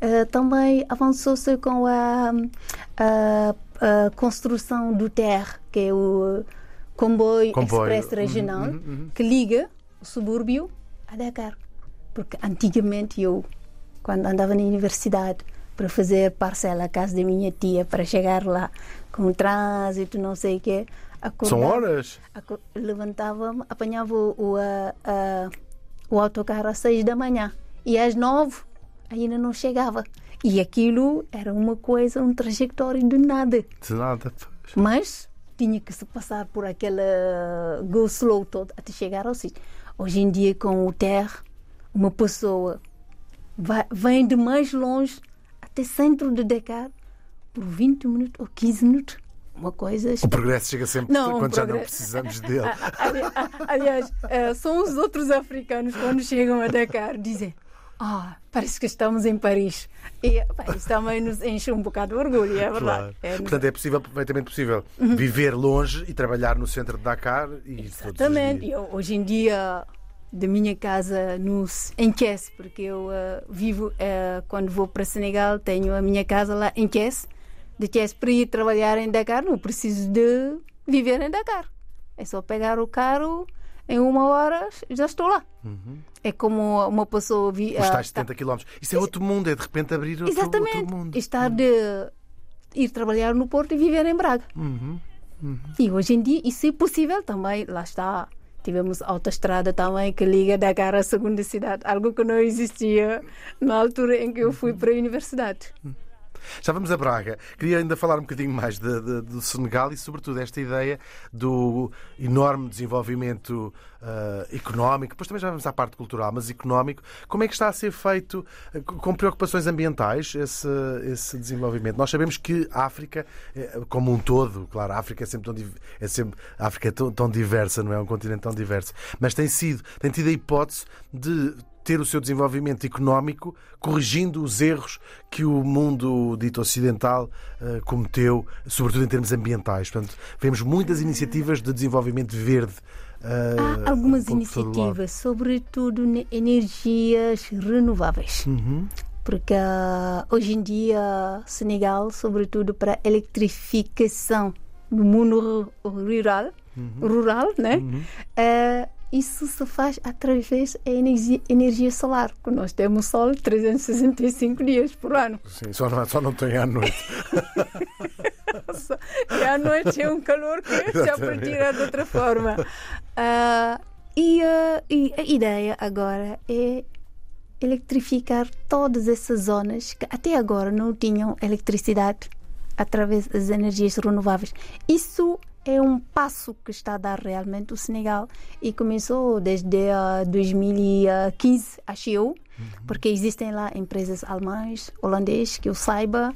eh, também avançou-se com a, a- a construção do TER, que é o comboio, Comboio. expresso Uhum, regional, uhum, uhum. que liga o subúrbio a Dakar. Porque antigamente eu, quando andava na universidade, para fazer parcela à casa da minha tia, para chegar lá com o trânsito, não sei o quê, São acordava- horas? aco- levantava-me, apanhava o, a- a- o autocarro às seis da manhã e às nove ainda não chegava. E aquilo era uma coisa, um trajetório de nada. De nada. pois. Mas tinha que se passar por aquela go slow todo até chegar ao sítio. Hoje em dia, com o TER, uma pessoa vai, vem de mais longe até centro de Dakar por 20 minutos ou 15 minutos. Uma coisa O progresso chega sempre Não, quando já não precisamos dele. Aliás, eh, são os outros africanos quando chegam a Dakar dizem ah, parece que estamos em Paris. E pá, isso também nos enche um bocado de orgulho, é verdade. Claro. É, Portanto, é possível, perfeitamente possível, viver longe e trabalhar no centro de Dakar e Exatamente. hoje em dia, da minha casa no, em Thiès, porque eu eh, vivo, eh, quando vou para Senegal, tenho a minha casa lá em Thiès. De Thiès para ir trabalhar em Dakar, não preciso de viver em Dakar. É só pegar o carro, em uma hora já estou lá. É como uma pessoa... Vi, Os tais está- 70 km. Isso é outro mundo, é de repente abrir outro, Exatamente. outro mundo. Estar de ir trabalhar no Porto e viver em Braga. Uhum. E hoje em dia isso é possível também. Lá está. Tivemos autoestrada também que liga Dakar à segunda cidade, algo que não existia na altura em que eu fui para a universidade. Já vamos a Braga. Queria ainda falar um bocadinho mais de, de, do Senegal e, sobretudo, esta ideia do enorme desenvolvimento uh, económico. Depois também já vamos à parte cultural, mas económico. Como é que está a ser feito uh, com preocupações ambientais esse, esse desenvolvimento? Nós sabemos que a África, eh, como um todo, claro, a África é sempre tão, é sempre, a África é tão, tão diversa, não é? Um continente tão diverso. Mas tem sido, tem tido a hipótese de ter o seu desenvolvimento económico corrigindo os erros que o mundo dito ocidental uh, cometeu, sobretudo em termos ambientais. Portanto, vemos muitas iniciativas de desenvolvimento verde. Uh, Há algumas iniciativas, sobretudo energias renováveis. Uhum. Porque uh, hoje em dia, Senegal, sobretudo para eletrificação do mundo rural, uhum. rural né? Uhum. Isso se faz através da energia, energia solar, que nós temos sol 365 dias por ano. Sim, só não, só não tem à noite. e à noite é um calor que já para tirar de outra forma. Uh, e, uh, e a ideia agora é eletrificar todas essas zonas que até agora não tinham eletricidade através das energias renováveis. Isso é um passo que está a dar realmente o Senegal e começou desde uh, 2015, acho eu, uhum. porque existem lá empresas alemãs, holandês, que eu saiba,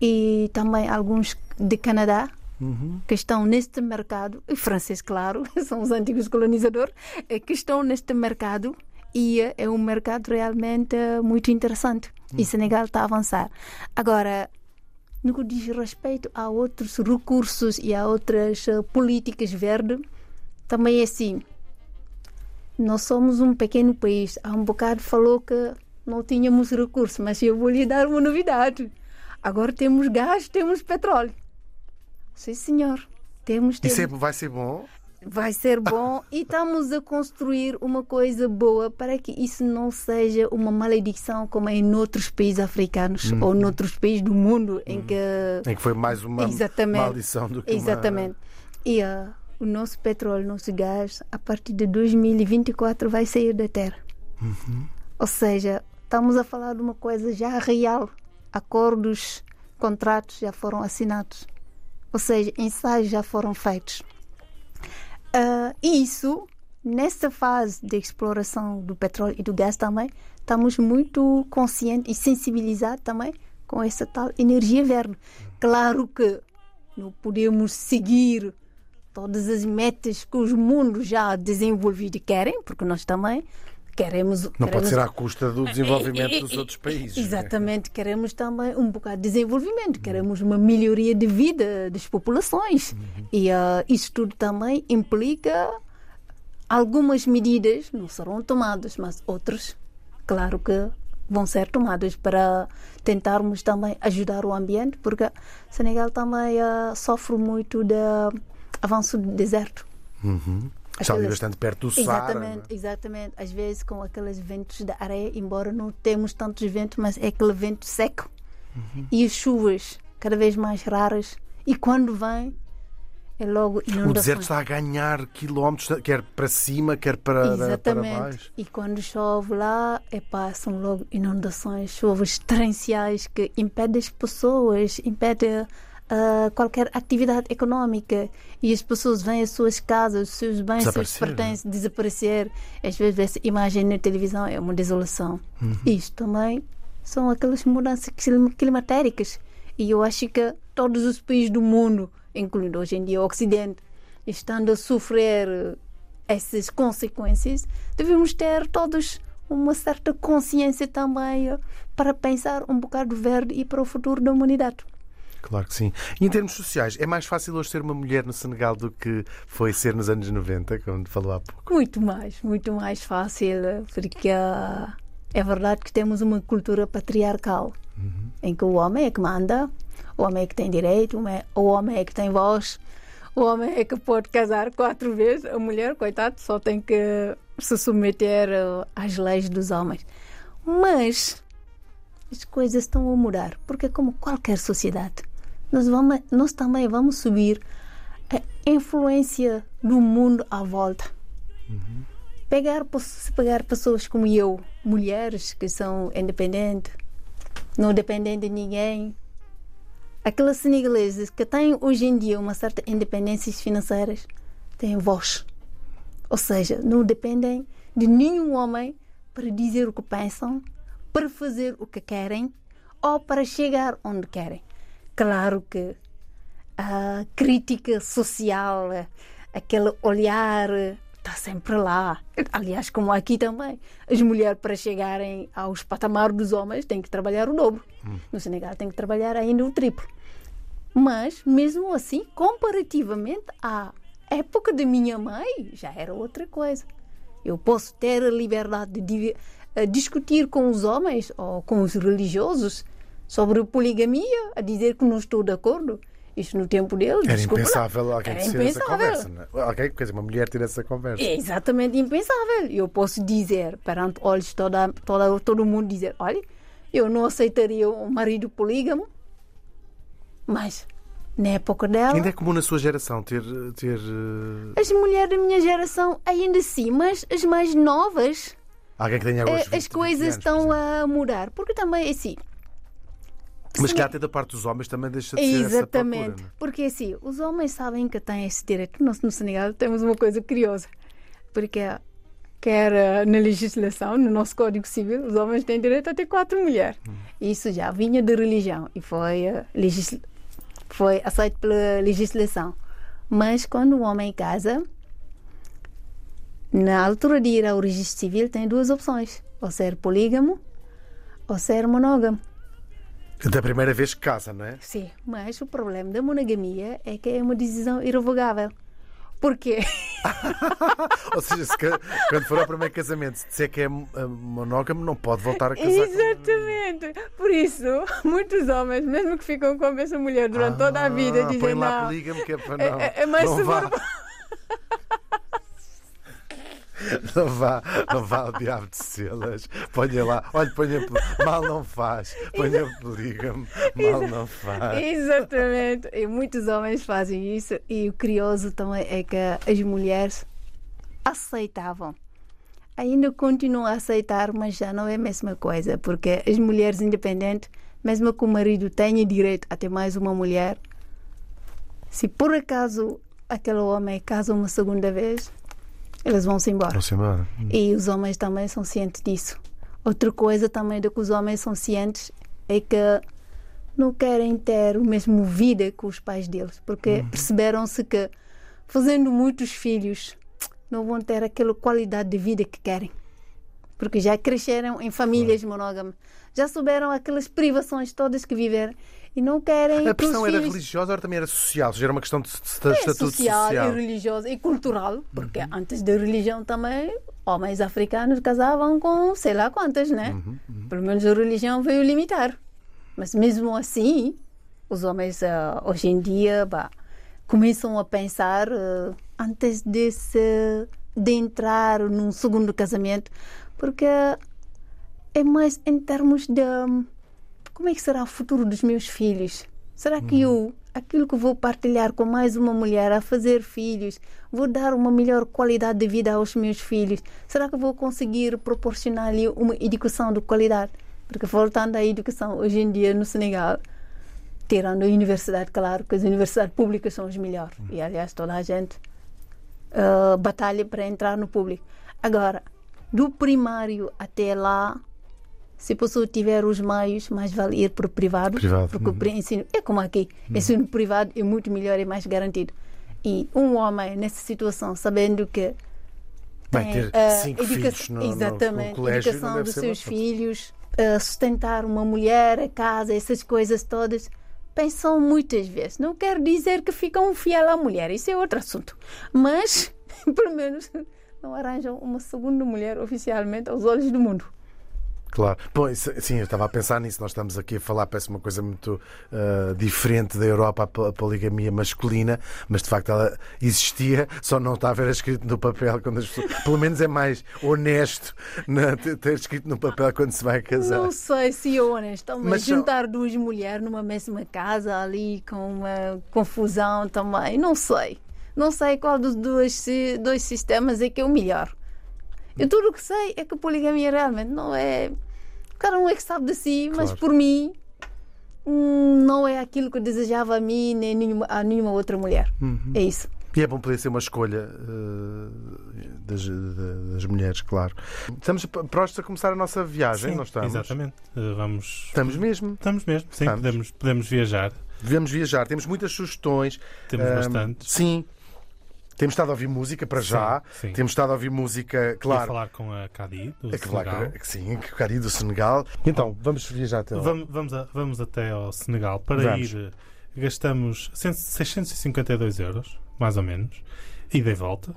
e também alguns de Canadá. Uhum. Que estão neste mercado, e francês, claro, são os antigos colonizadores, eh, que estão neste mercado e é um mercado realmente muito interessante. Uhum. E Senegal está a avançar. Agora, no que diz respeito a outros recursos e a outras uh, políticas verdes, também é assim. Nós somos um pequeno país. Há um bocado falou que não tínhamos recursos, mas eu vou lhe dar uma novidade. Agora temos gás, temos petróleo. Sim, senhor. Temos, temos. Isso é, vai ser bom? Vai ser bom e estamos a construir uma coisa boa para que isso não seja uma maledição como é em outros países africanos uhum. ou noutros países do mundo em uhum. que em que foi mais uma Exatamente. maldição do que Exatamente. Uma... E uh, o nosso petróleo, o nosso gás, a partir de 2024 vai sair da terra. Uhum. Ou seja, estamos a falar de uma coisa já real. Acordos, contratos já foram assinados. Ou seja, ensaios já foram feitos. Uh, e isso, nessa fase de exploração do petróleo e do gás também, estamos muito conscientes e sensibilizados também com essa tal energia verde. Claro que não podemos seguir todas as metas que os mundos já desenvolvidos querem, porque nós também queremos. Não queremos... pode ser à custa do desenvolvimento dos outros países. É? Exatamente, queremos também um bocado de desenvolvimento, queremos uma melhoria de vida das populações. Uhum. E uh, isso tudo também implica algumas medidas, não serão tomadas, mas outras, claro que vão ser tomadas para tentarmos também ajudar o ambiente, porque Senegal também uh, sofre muito de avanço do deserto. Uhum. Está ali bastante perto do exatamente, Saara. Exatamente, às vezes com aqueles ventos da areia, embora não temos tantos ventos, mas é aquele vento seco. Uhum. E as chuvas cada vez mais raras. E quando vem, é logo inundações. O deserto está a ganhar quilómetros, quer para cima, quer para, Exatamente. para baixo. E quando chove lá, é passam logo inundações, chuvas torrenciais que impedem as pessoas, impedem uh, qualquer atividade económica e as pessoas vêm às suas casas, os seus bens, os seus pertences desaparecer. Às vezes essa imagem na televisão é uma desolação. Uhum. Isto também são aquelas mudanças climatéricas e eu acho que todos os países do mundo, incluindo hoje em dia o Ocidente, estando a sofrer essas consequências, devemos ter todos uma certa consciência também para pensar um bocado verde e para o futuro da humanidade. Claro que sim. E em termos sociais, é mais fácil hoje ser uma mulher no Senegal do que foi ser nos anos 90, como falou há pouco? Muito mais, muito mais fácil, porque uh, é verdade que temos uma cultura patriarcal uhum. em que o homem é que manda, o homem é que tem direito, o homem é que tem voz, o homem é que pode casar quatro vezes, a mulher, coitado, só tem que se submeter uh, às leis dos homens. Mas as coisas estão a mudar, porque é como qualquer sociedade nós, vamos, nós também vamos subir a influência do mundo à volta. Pegar, se pegar pessoas como eu, mulheres que são independentes, não dependem de ninguém, aquelas senegaleses que têm hoje em dia uma certa independência financeira têm voz. Ou seja, não dependem de nenhum homem para dizer o que pensam, para fazer o que querem ou para chegar onde querem. Claro que a crítica social, aquele olhar está sempre lá. Aliás, como aqui também. As mulheres, para chegarem aos patamares dos homens, têm que trabalhar o dobro. Hum. No Senegal, têm que trabalhar ainda o triplo. Mas, mesmo assim, comparativamente à época da minha mãe, já era outra coisa. Eu posso ter a liberdade de discutir com os homens ou com os religiosos sobre poligamia, a dizer que não estou de acordo. Isto no tempo dele. Era desculpa, impensável alguém era ter essa conversa. Não? é? Alguém, quer dizer, uma mulher ter essa conversa. É exatamente impensável. Eu posso dizer perante olhos toda, toda, todo mundo dizer, olha, eu não aceitaria um marido polígamo, mas na época dela. Ainda é comum na sua geração ter. ter eh, As mulheres da minha geração ainda sim, mas as mais novas, alguém que tenha agora eh, 20, as coisas 20 anos, estão a mudar. Porque também, assim. Mas se- que até da parte dos homens também deixa de ser Exatamente. procura, é? Porque assim, os homens sabem que têm esse direito. Nós no Senegal temos uma coisa curiosa. Porque quer eh, na legislação, no nosso Código Civil, os homens têm direito a ter quatro mulheres. Hum. Isso já vinha da religião e foi, legisla- foi aceito pela legislação. Mas quando o homem casa, na altura de ir ao registro civil, tem duas opções: ou ser polígamo ou ser monógamo. Da primeira vez que casa, não é? Sim, mas o problema da monogamia é que é uma decisão irrevogável. Porquê? Ou seja, se quando for ao primeiro casamento, se disser que é eh, monógamo, não pode voltar a casar. com- Exatamente. Por isso, muitos homens, mesmo que ficam com a mesma mulher durante toda a vida, Ah, dizem põe lá não. que é para É- não. é- é mais não vá, seguro. não vá, não vá ao diabo de selas. Ponha lá, olha, ponha mal não faz. Ponha polígamo, mal não faz. Exatamente. E muitos homens fazem isso. E o curioso também é que as mulheres aceitavam. Ainda continuam a aceitar, mas já não é a mesma coisa, porque as mulheres independentes, mesmo que o marido tenha direito a ter mais uma mulher, se por acaso aquele homem casa uma segunda vez, eles vão-se embora. Vamos embora. E os homens também são cientes disso. Outra coisa também do que os homens são cientes é que não querem ter o mesmo vida que os pais deles, porque perceberam-se que fazendo muitos filhos não vão ter aquela qualidade de vida que querem. Porque já cresceram em famílias monógamas, já souberam aquelas privações todas que viveram e não querem A pressão era filhos religiosa ou também era social? Ou seja, era uma questão de de- é estatuto social, social. e religiosa e cultural, porque Uhum. antes da religião também homens africanos casavam com sei lá quantas, né? Uhum, Pelo menos a religião veio limitar. Mas mesmo assim, os homens ah, hoje em dia bah, começam a pensar ah, antes de, se, de entrar num segundo casamento, porque é mais em termos de como é que será o futuro dos meus filhos? Será que eu, aquilo que vou partilhar com mais uma mulher a fazer filhos, vou dar uma melhor qualidade de vida aos meus filhos? Será que vou conseguir proporcionar-lhe uma educação de qualidade? Porque voltando à educação, hoje em dia no Senegal, tirando a universidade, claro que as universidades públicas são as melhores. E aliás, toda a gente ah, batalha para entrar no público. Agora, do primário até lá, se a pessoa tiver os meios, mais vale ir para o privado. Privado, Porque o uhum. pri- ensino é como aqui. Ensino privado é muito melhor e mais garantido. E um homem nessa situação, sabendo que Vai ter a cinco filhos no, exatamente, no colégio. educação dos seus bastante. filhos, a sustentar uma mulher, a casa, essas coisas todas, pensam muitas vezes. Não quero dizer que ficam fiel à mulher, isso é outro assunto. Mas, pelo menos, não arranjam uma segunda mulher oficialmente aos olhos do mundo. Claro. Bom, sim, eu estava a pensar nisso. Nós estamos aqui a falar, parece uma coisa muito ah, diferente da Europa, a po- a poligamia masculina, mas de facto ela existia, só não estava era escrito no papel quando as pessoas. Pelo menos é mais honesto na- ter escrito no papel quando se vai casar. Não sei se é honesto, mas, Mas só- juntar duas mulheres numa mesma casa ali com uma confusão também, não sei. não sei qual dos dois, dois sistemas é que é o melhor. Eu tudo o que sei é que a poligamia realmente não é. Cada um é que sabe de si, mas Claro. por mim hum, não é aquilo que eu desejava a mim nem a nenhuma outra mulher. Uhum. É isso. E é bom poder ser uma escolha eh, das, da- das mulheres, claro. Estamos próximos a começar a nossa viagem, Sim, não estamos? Exatamente. Uh, vamos. Estamos mesmo. Estamos mesmo, sim, Estamos. podemos, podemos viajar. Devemos viajar. Temos muitas sugestões. Temos Ahm, bastantes. Sim. Temos estado a ouvir música para já. Sim, sim. Temos estado a ouvir música, claro. falar com a Cadi, do É Senegal. sim, que Cari do Senegal. Então, vamos viajar até lá. Vamos, vamos, a- vamos até ao Senegal. Para Vamos. ir, eh, gastamos 100 652 euros, mais ou menos, e volta.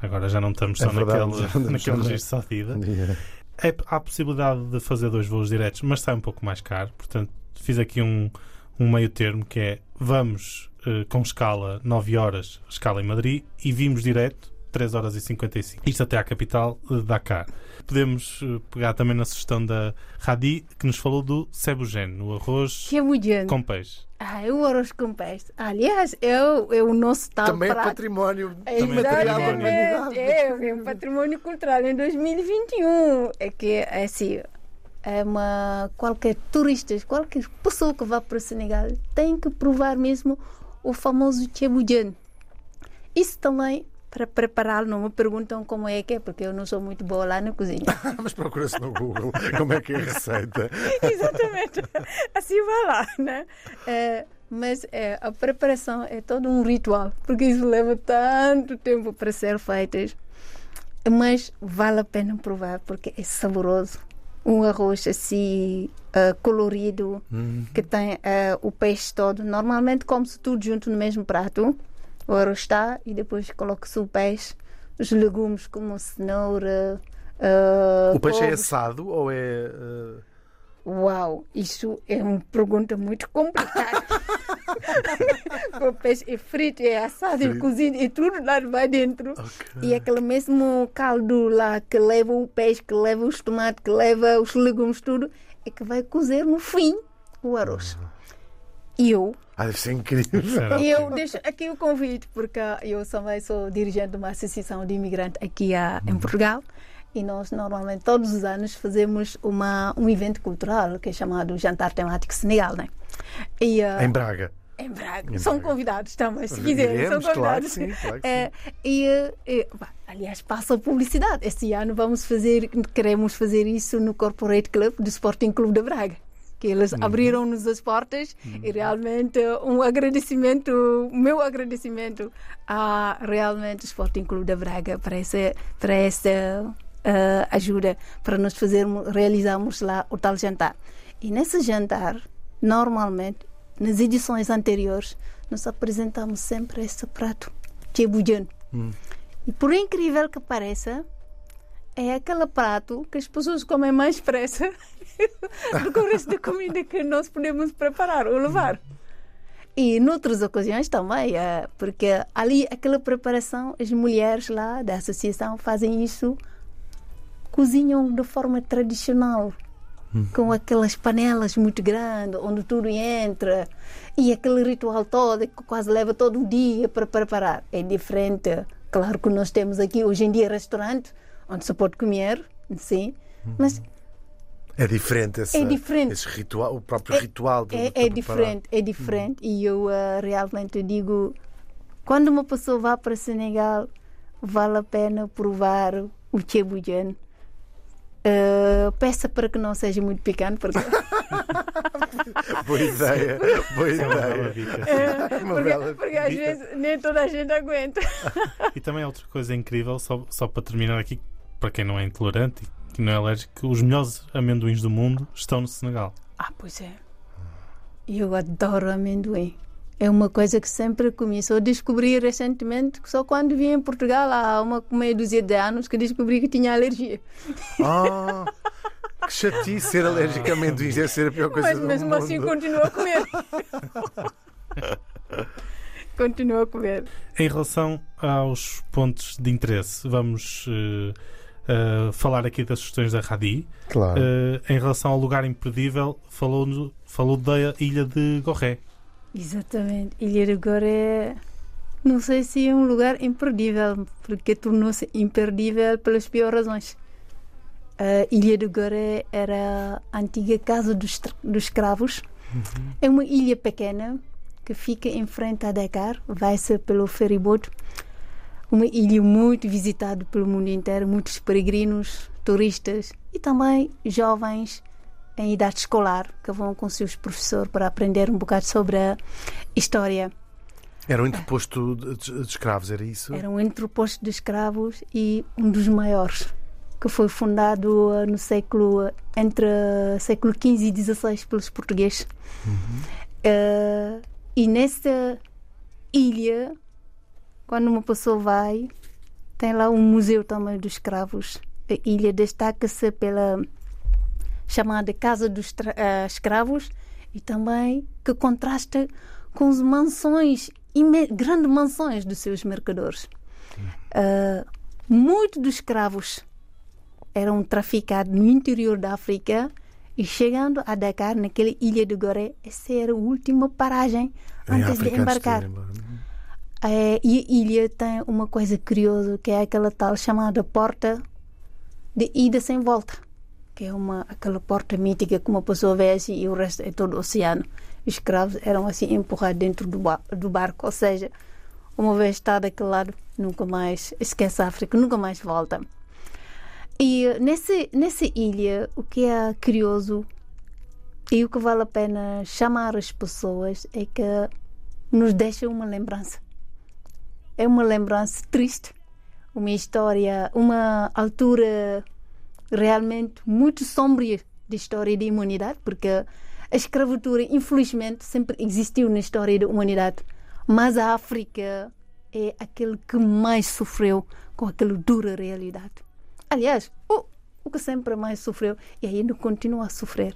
Agora já não estamos só É verdade, naquele, naquele registro só de ida. Yeah. É, há a possibilidade de fazer dois voos diretos, mas sai um pouco mais caro. Portanto, fiz aqui um, um meio termo que é vamos eh, com escala 9 horas, escala em Madrid, e vimos direto 3 horas e 55. Isto até à capital de Dakar. Podemos eh, pegar também na sugestão da Hadi, que nos falou do Sebugene, o arroz Que é com peixe. Ah, é o arroz com peixe. Aliás, é o, é o nosso tal Também é prato. património Também é imaterial da património. humanidade. É, é um património cultural em 2021. É que é assim, é uma qualquer turista, qualquer pessoa que vá para o Senegal tem que provar mesmo o famoso cheboudian. Isso também para prepará-lo, não me perguntam como é que é, porque eu não sou muito boa lá na cozinha. Mas procura-se no Google como é que é a receita. Exatamente. Assim vai lá, né? É, mas é, a preparação é todo um ritual, porque isso leva tanto tempo para ser feitas. Mas vale a pena provar, porque é saboroso. Um arroz assim ah, colorido, que tem ah, o peixe todo. Normalmente come-se tudo junto no mesmo prato. O arroz está e depois coloca-se o peixe, os legumes como cenoura. ah, O peixe é couves. assado ou é. Uau, isso é uma pergunta muito complicada. o peixe é frito, é assado, é Frito. cozido, e tudo lá vai dentro. ok. E aquele mesmo caldo lá que leva o peixe, que leva os tomates, que leva os legumes, tudo, é que vai cozer no fim o arroz. E eu, Ah, deve ser incrível. Eu deixo aqui o convite, porque eu também sou dirigente de uma associação de imigrantes aqui ah, em Portugal. E nós normalmente todos os anos fazemos uma, um evento cultural que é chamado Jantar Temático Senegal, né? E, ah, Em Braga. em Braga. Em São Braga. convidados também, se quiserem. Iremos, são claro convidados. sim, claro É, e, eh, eh, bah, aliás, passa a publicidade. Este ano vamos fazer, queremos fazer isso no Corporate Club do Sporting Clube de Braga. Que eles Uhum. abriram-nos as portas e realmente um agradecimento, meu agradecimento a realmente o Sporting Clube de Braga para essa, para essa eh, ajuda para nós fazermos, realizarmos lá o tal jantar. E nesse jantar, normalmente, nas edições anteriores, nós apresentamos sempre esse prato, cheboudian. E por incrível que pareça, é aquele prato que as pessoas comem mais depressa do que o resto da comida que nós podemos preparar ou levar. E noutras ocasiões também, eh, porque ali aquela preparação, as mulheres lá da associação fazem isso, cozinham de forma tradicional, com aquelas panelas muito grandes, onde tudo entra, e aquele ritual todo que quase leva todo o dia para preparar. É diferente. Claro que nós temos aqui hoje em dia restaurante onde se pode comer, sim, mas É diferente esse, É diferente. esse ritual, o próprio É- ritual de, é, é diferente, é diferente. E eu ah, realmente digo, quando uma pessoa vai para Senegal, vale a pena provar o cheboudian. Ah, peça para que não seja muito picante, porque, Boa ideia, boa é uma bela ideia. Uma porque, bela porque às vezes nem toda a gente aguenta. E também outra coisa incrível, só, só para terminar aqui, para quem não é intolerante e que não é alérgico, os melhores amendoins do mundo estão no Senegal. Ah, pois é. Eu adoro amendoim. É uma coisa que sempre comi. Só descobri recentemente, que só quando vim em Portugal, há uma meia dúzia de anos, que descobri que tinha alergia. Ah, que chatice ser alérgico a amendoins. Deve ser a pior coisa Mas do mesmo mundo. assim continuo a comer. continuo a comer. Em relação aos pontos de interesse, vamos eh, eh, falar aqui das sugestões da Radi. Claro. Eh, em relação ao lugar imperdível, falou, falou da ilha de Gorré. Exatamente. Ilha de Goré não sei se é um lugar imperdível, porque tornou-se imperdível pelas piores razões. A Ilha de Goré era a antiga casa dos, dos escravos. É uma ilha pequena que fica em frente a Dakar, vai-se pelo ferryboat. Uma ilha muito visitada pelo mundo inteiro, muitos peregrinos, turistas e também jovens em idade escolar que vão com seus professores para aprender um bocado sobre a história. Era um interposto de, escravos, era isso? Era um entreposto de escravos e um dos maiores, que foi fundado eh, no século entre século XV e XVI pelos portugueses. Eh, e nessa ilha, quando uma pessoa vai, tem lá um museu também dos escravos. A ilha destaca-se pela chamada Casa dos eh, Escravos e também que contrasta com as mansões, grandes mansões dos seus mercadores. Uh, muitos dos escravos eram traficados no interior da África e chegando a Dakar, naquela ilha de Goré, essa era a última paragem Em antes de embarcar. É, e a ilha tem uma coisa curiosa que é aquela tal chamada porta de ida sem volta, que é uma aquela porta mítica que uma pessoa vê assim e o resto é todo oceano. Os escravos eram assim empurrados dentro do, ba- do barco, ou seja, uma vez está daquele lado, nunca mais esquece a África, nunca mais volta. E eh, nesse, nessa ilha, o que é curioso e o que vale a pena chamar as pessoas é que nos deixa uma lembrança. É uma lembrança triste, uma história, uma altura realmente muito sombria da história da humanidade, porque a escravatura, infelizmente, sempre existiu na história da humanidade, mas a África é aquele que mais sofreu com aquela dura realidade. Aliás, o, o que sempre mais sofreu e ainda continua a sofrer.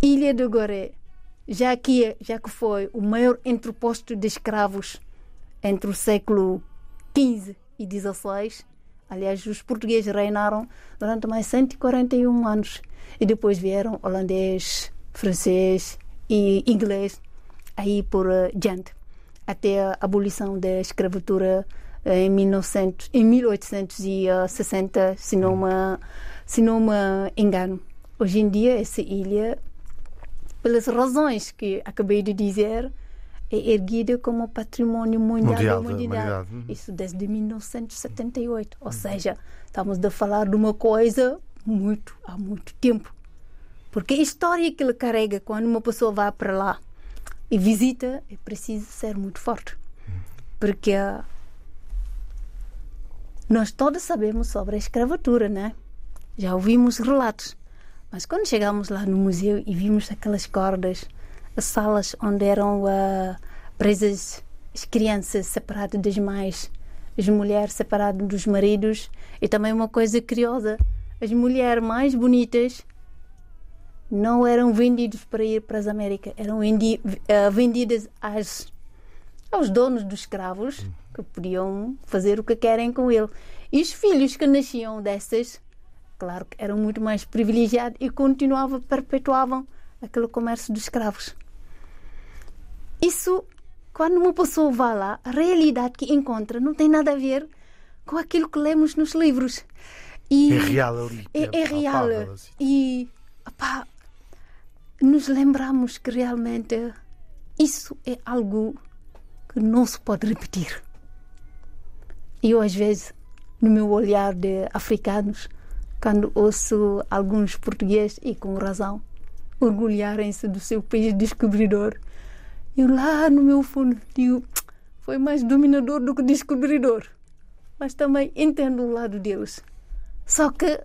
Ilha de Goré, já que, já que foi o maior entreposto de escravos entre o século XV e XVI, aliás, os portugueses reinaram durante mais 141 anos e depois vieram holandês, francês e inglês aí por eh, diante até a abolição da escravatura eh, em, 1900, em 1860, se não, me, se não me engano. Hoje em dia, essa ilha, pelas razões que acabei de dizer, é erguida como património mundial, Mundial da da humanidade. Uhum. Isso desde 1978. Ou seja, estamos a falar de uma coisa muito, há muito tempo. Porque a história que ele carrega quando uma pessoa vai para lá e visita é preciso ser muito forte. Porque ah, nós todos sabemos sobre a escravatura, né? Já ouvimos relatos. Mas quando chegamos lá no museu e vimos aquelas cordas, as salas onde eram ah, presas as crianças separadas das mães, as mulheres separadas dos maridos, e também uma coisa curiosa: as mulheres mais bonitas não eram vendidas para ir para as Américas, eram vendi- eh, vendidas às, aos donos dos escravos que podiam fazer o que querem com ele. E os filhos que nasciam dessas, claro que eram muito mais privilegiados e continuavam, perpetuavam aquele comércio dos escravos. Isso, quando uma pessoa vai lá, a realidade que encontra não tem nada a ver com aquilo que lemos nos livros. E É real ali. é, é real. palpável, assim. E opá, nos lembramos que realmente isso é algo que não se pode repetir. E eu, às vezes, no meu olhar de africanos, quando ouço alguns portugueses, e com razão, orgulharem-se do seu país descobridor, eu lá no meu fundo digo, foi mais dominador do que descobridor. Mas também entendo o lado deles. Só que,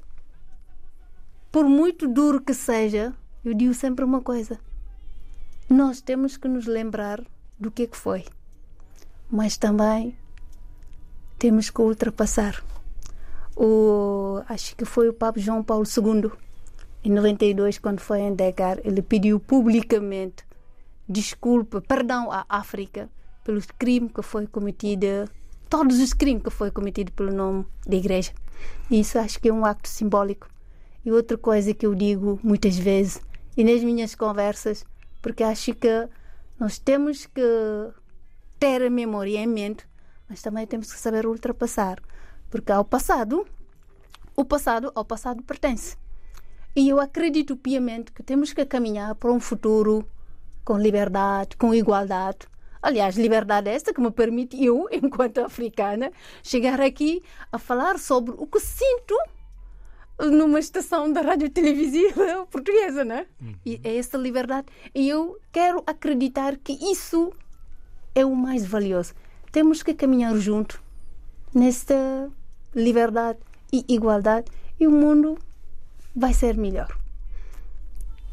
por muito duro que seja, eu digo sempre uma coisa: nós temos que nos lembrar do que é que foi, mas também temos que ultrapassar. O, acho que foi o Papa João Paulo II, em 92, quando foi em Dakar, ele pediu publicamente desculpa, perdão à África pelos crimes que foi cometido, todos os crimes que foi cometido pelo nome da Igreja. Isso acho que é um acto simbólico. E outra coisa que eu digo muitas vezes e nas minhas conversas, porque acho que nós temos que ter a memória em mente, mas também temos que saber ultrapassar. Porque ao passado, o passado ao passado pertence. E eu acredito piamente que temos que caminhar para um futuro com liberdade, com igualdade. Aliás, liberdade é esta que me permite eu, enquanto africana, chegar aqui a falar sobre o que sinto numa estação da rádio televisiva portuguesa, né? E é essa liberdade. E eu quero acreditar que isso é o mais valioso. Temos que caminhar junto nesta liberdade e igualdade e o mundo vai ser melhor.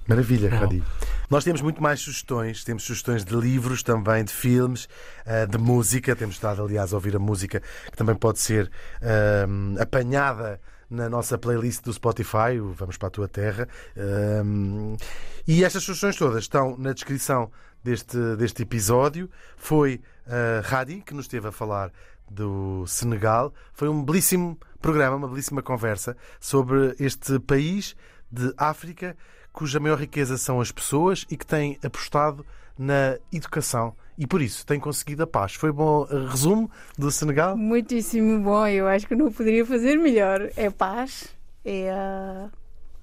Maravilha, Uau. Nós temos muito mais sugestões, temos sugestões de livros também, de filmes, eh, de música. Temos estado, aliás, a ouvir a música que também pode ser ahm, apanhada na nossa playlist do Spotify, o Vamos para a Tua Terra. Ahm, e estas sugestões todas estão na descrição deste, deste episódio. Foi a Radi que nos esteve a falar do Senegal. Foi um belíssimo programa, uma belíssima conversa sobre este país de África cuja maior riqueza são as pessoas e que tem apostado na educação e por isso tem conseguido a paz. Foi bom eh, resumo do Senegal? Muitíssimo bom, eu acho que não poderia fazer melhor. É paz, é ah,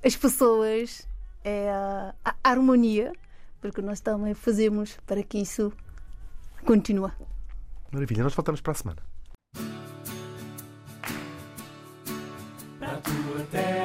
as pessoas, é ah, a harmonia, porque nós também fazemos para que isso continue. Maravilha, nós voltamos para a semana. Para a tua terra,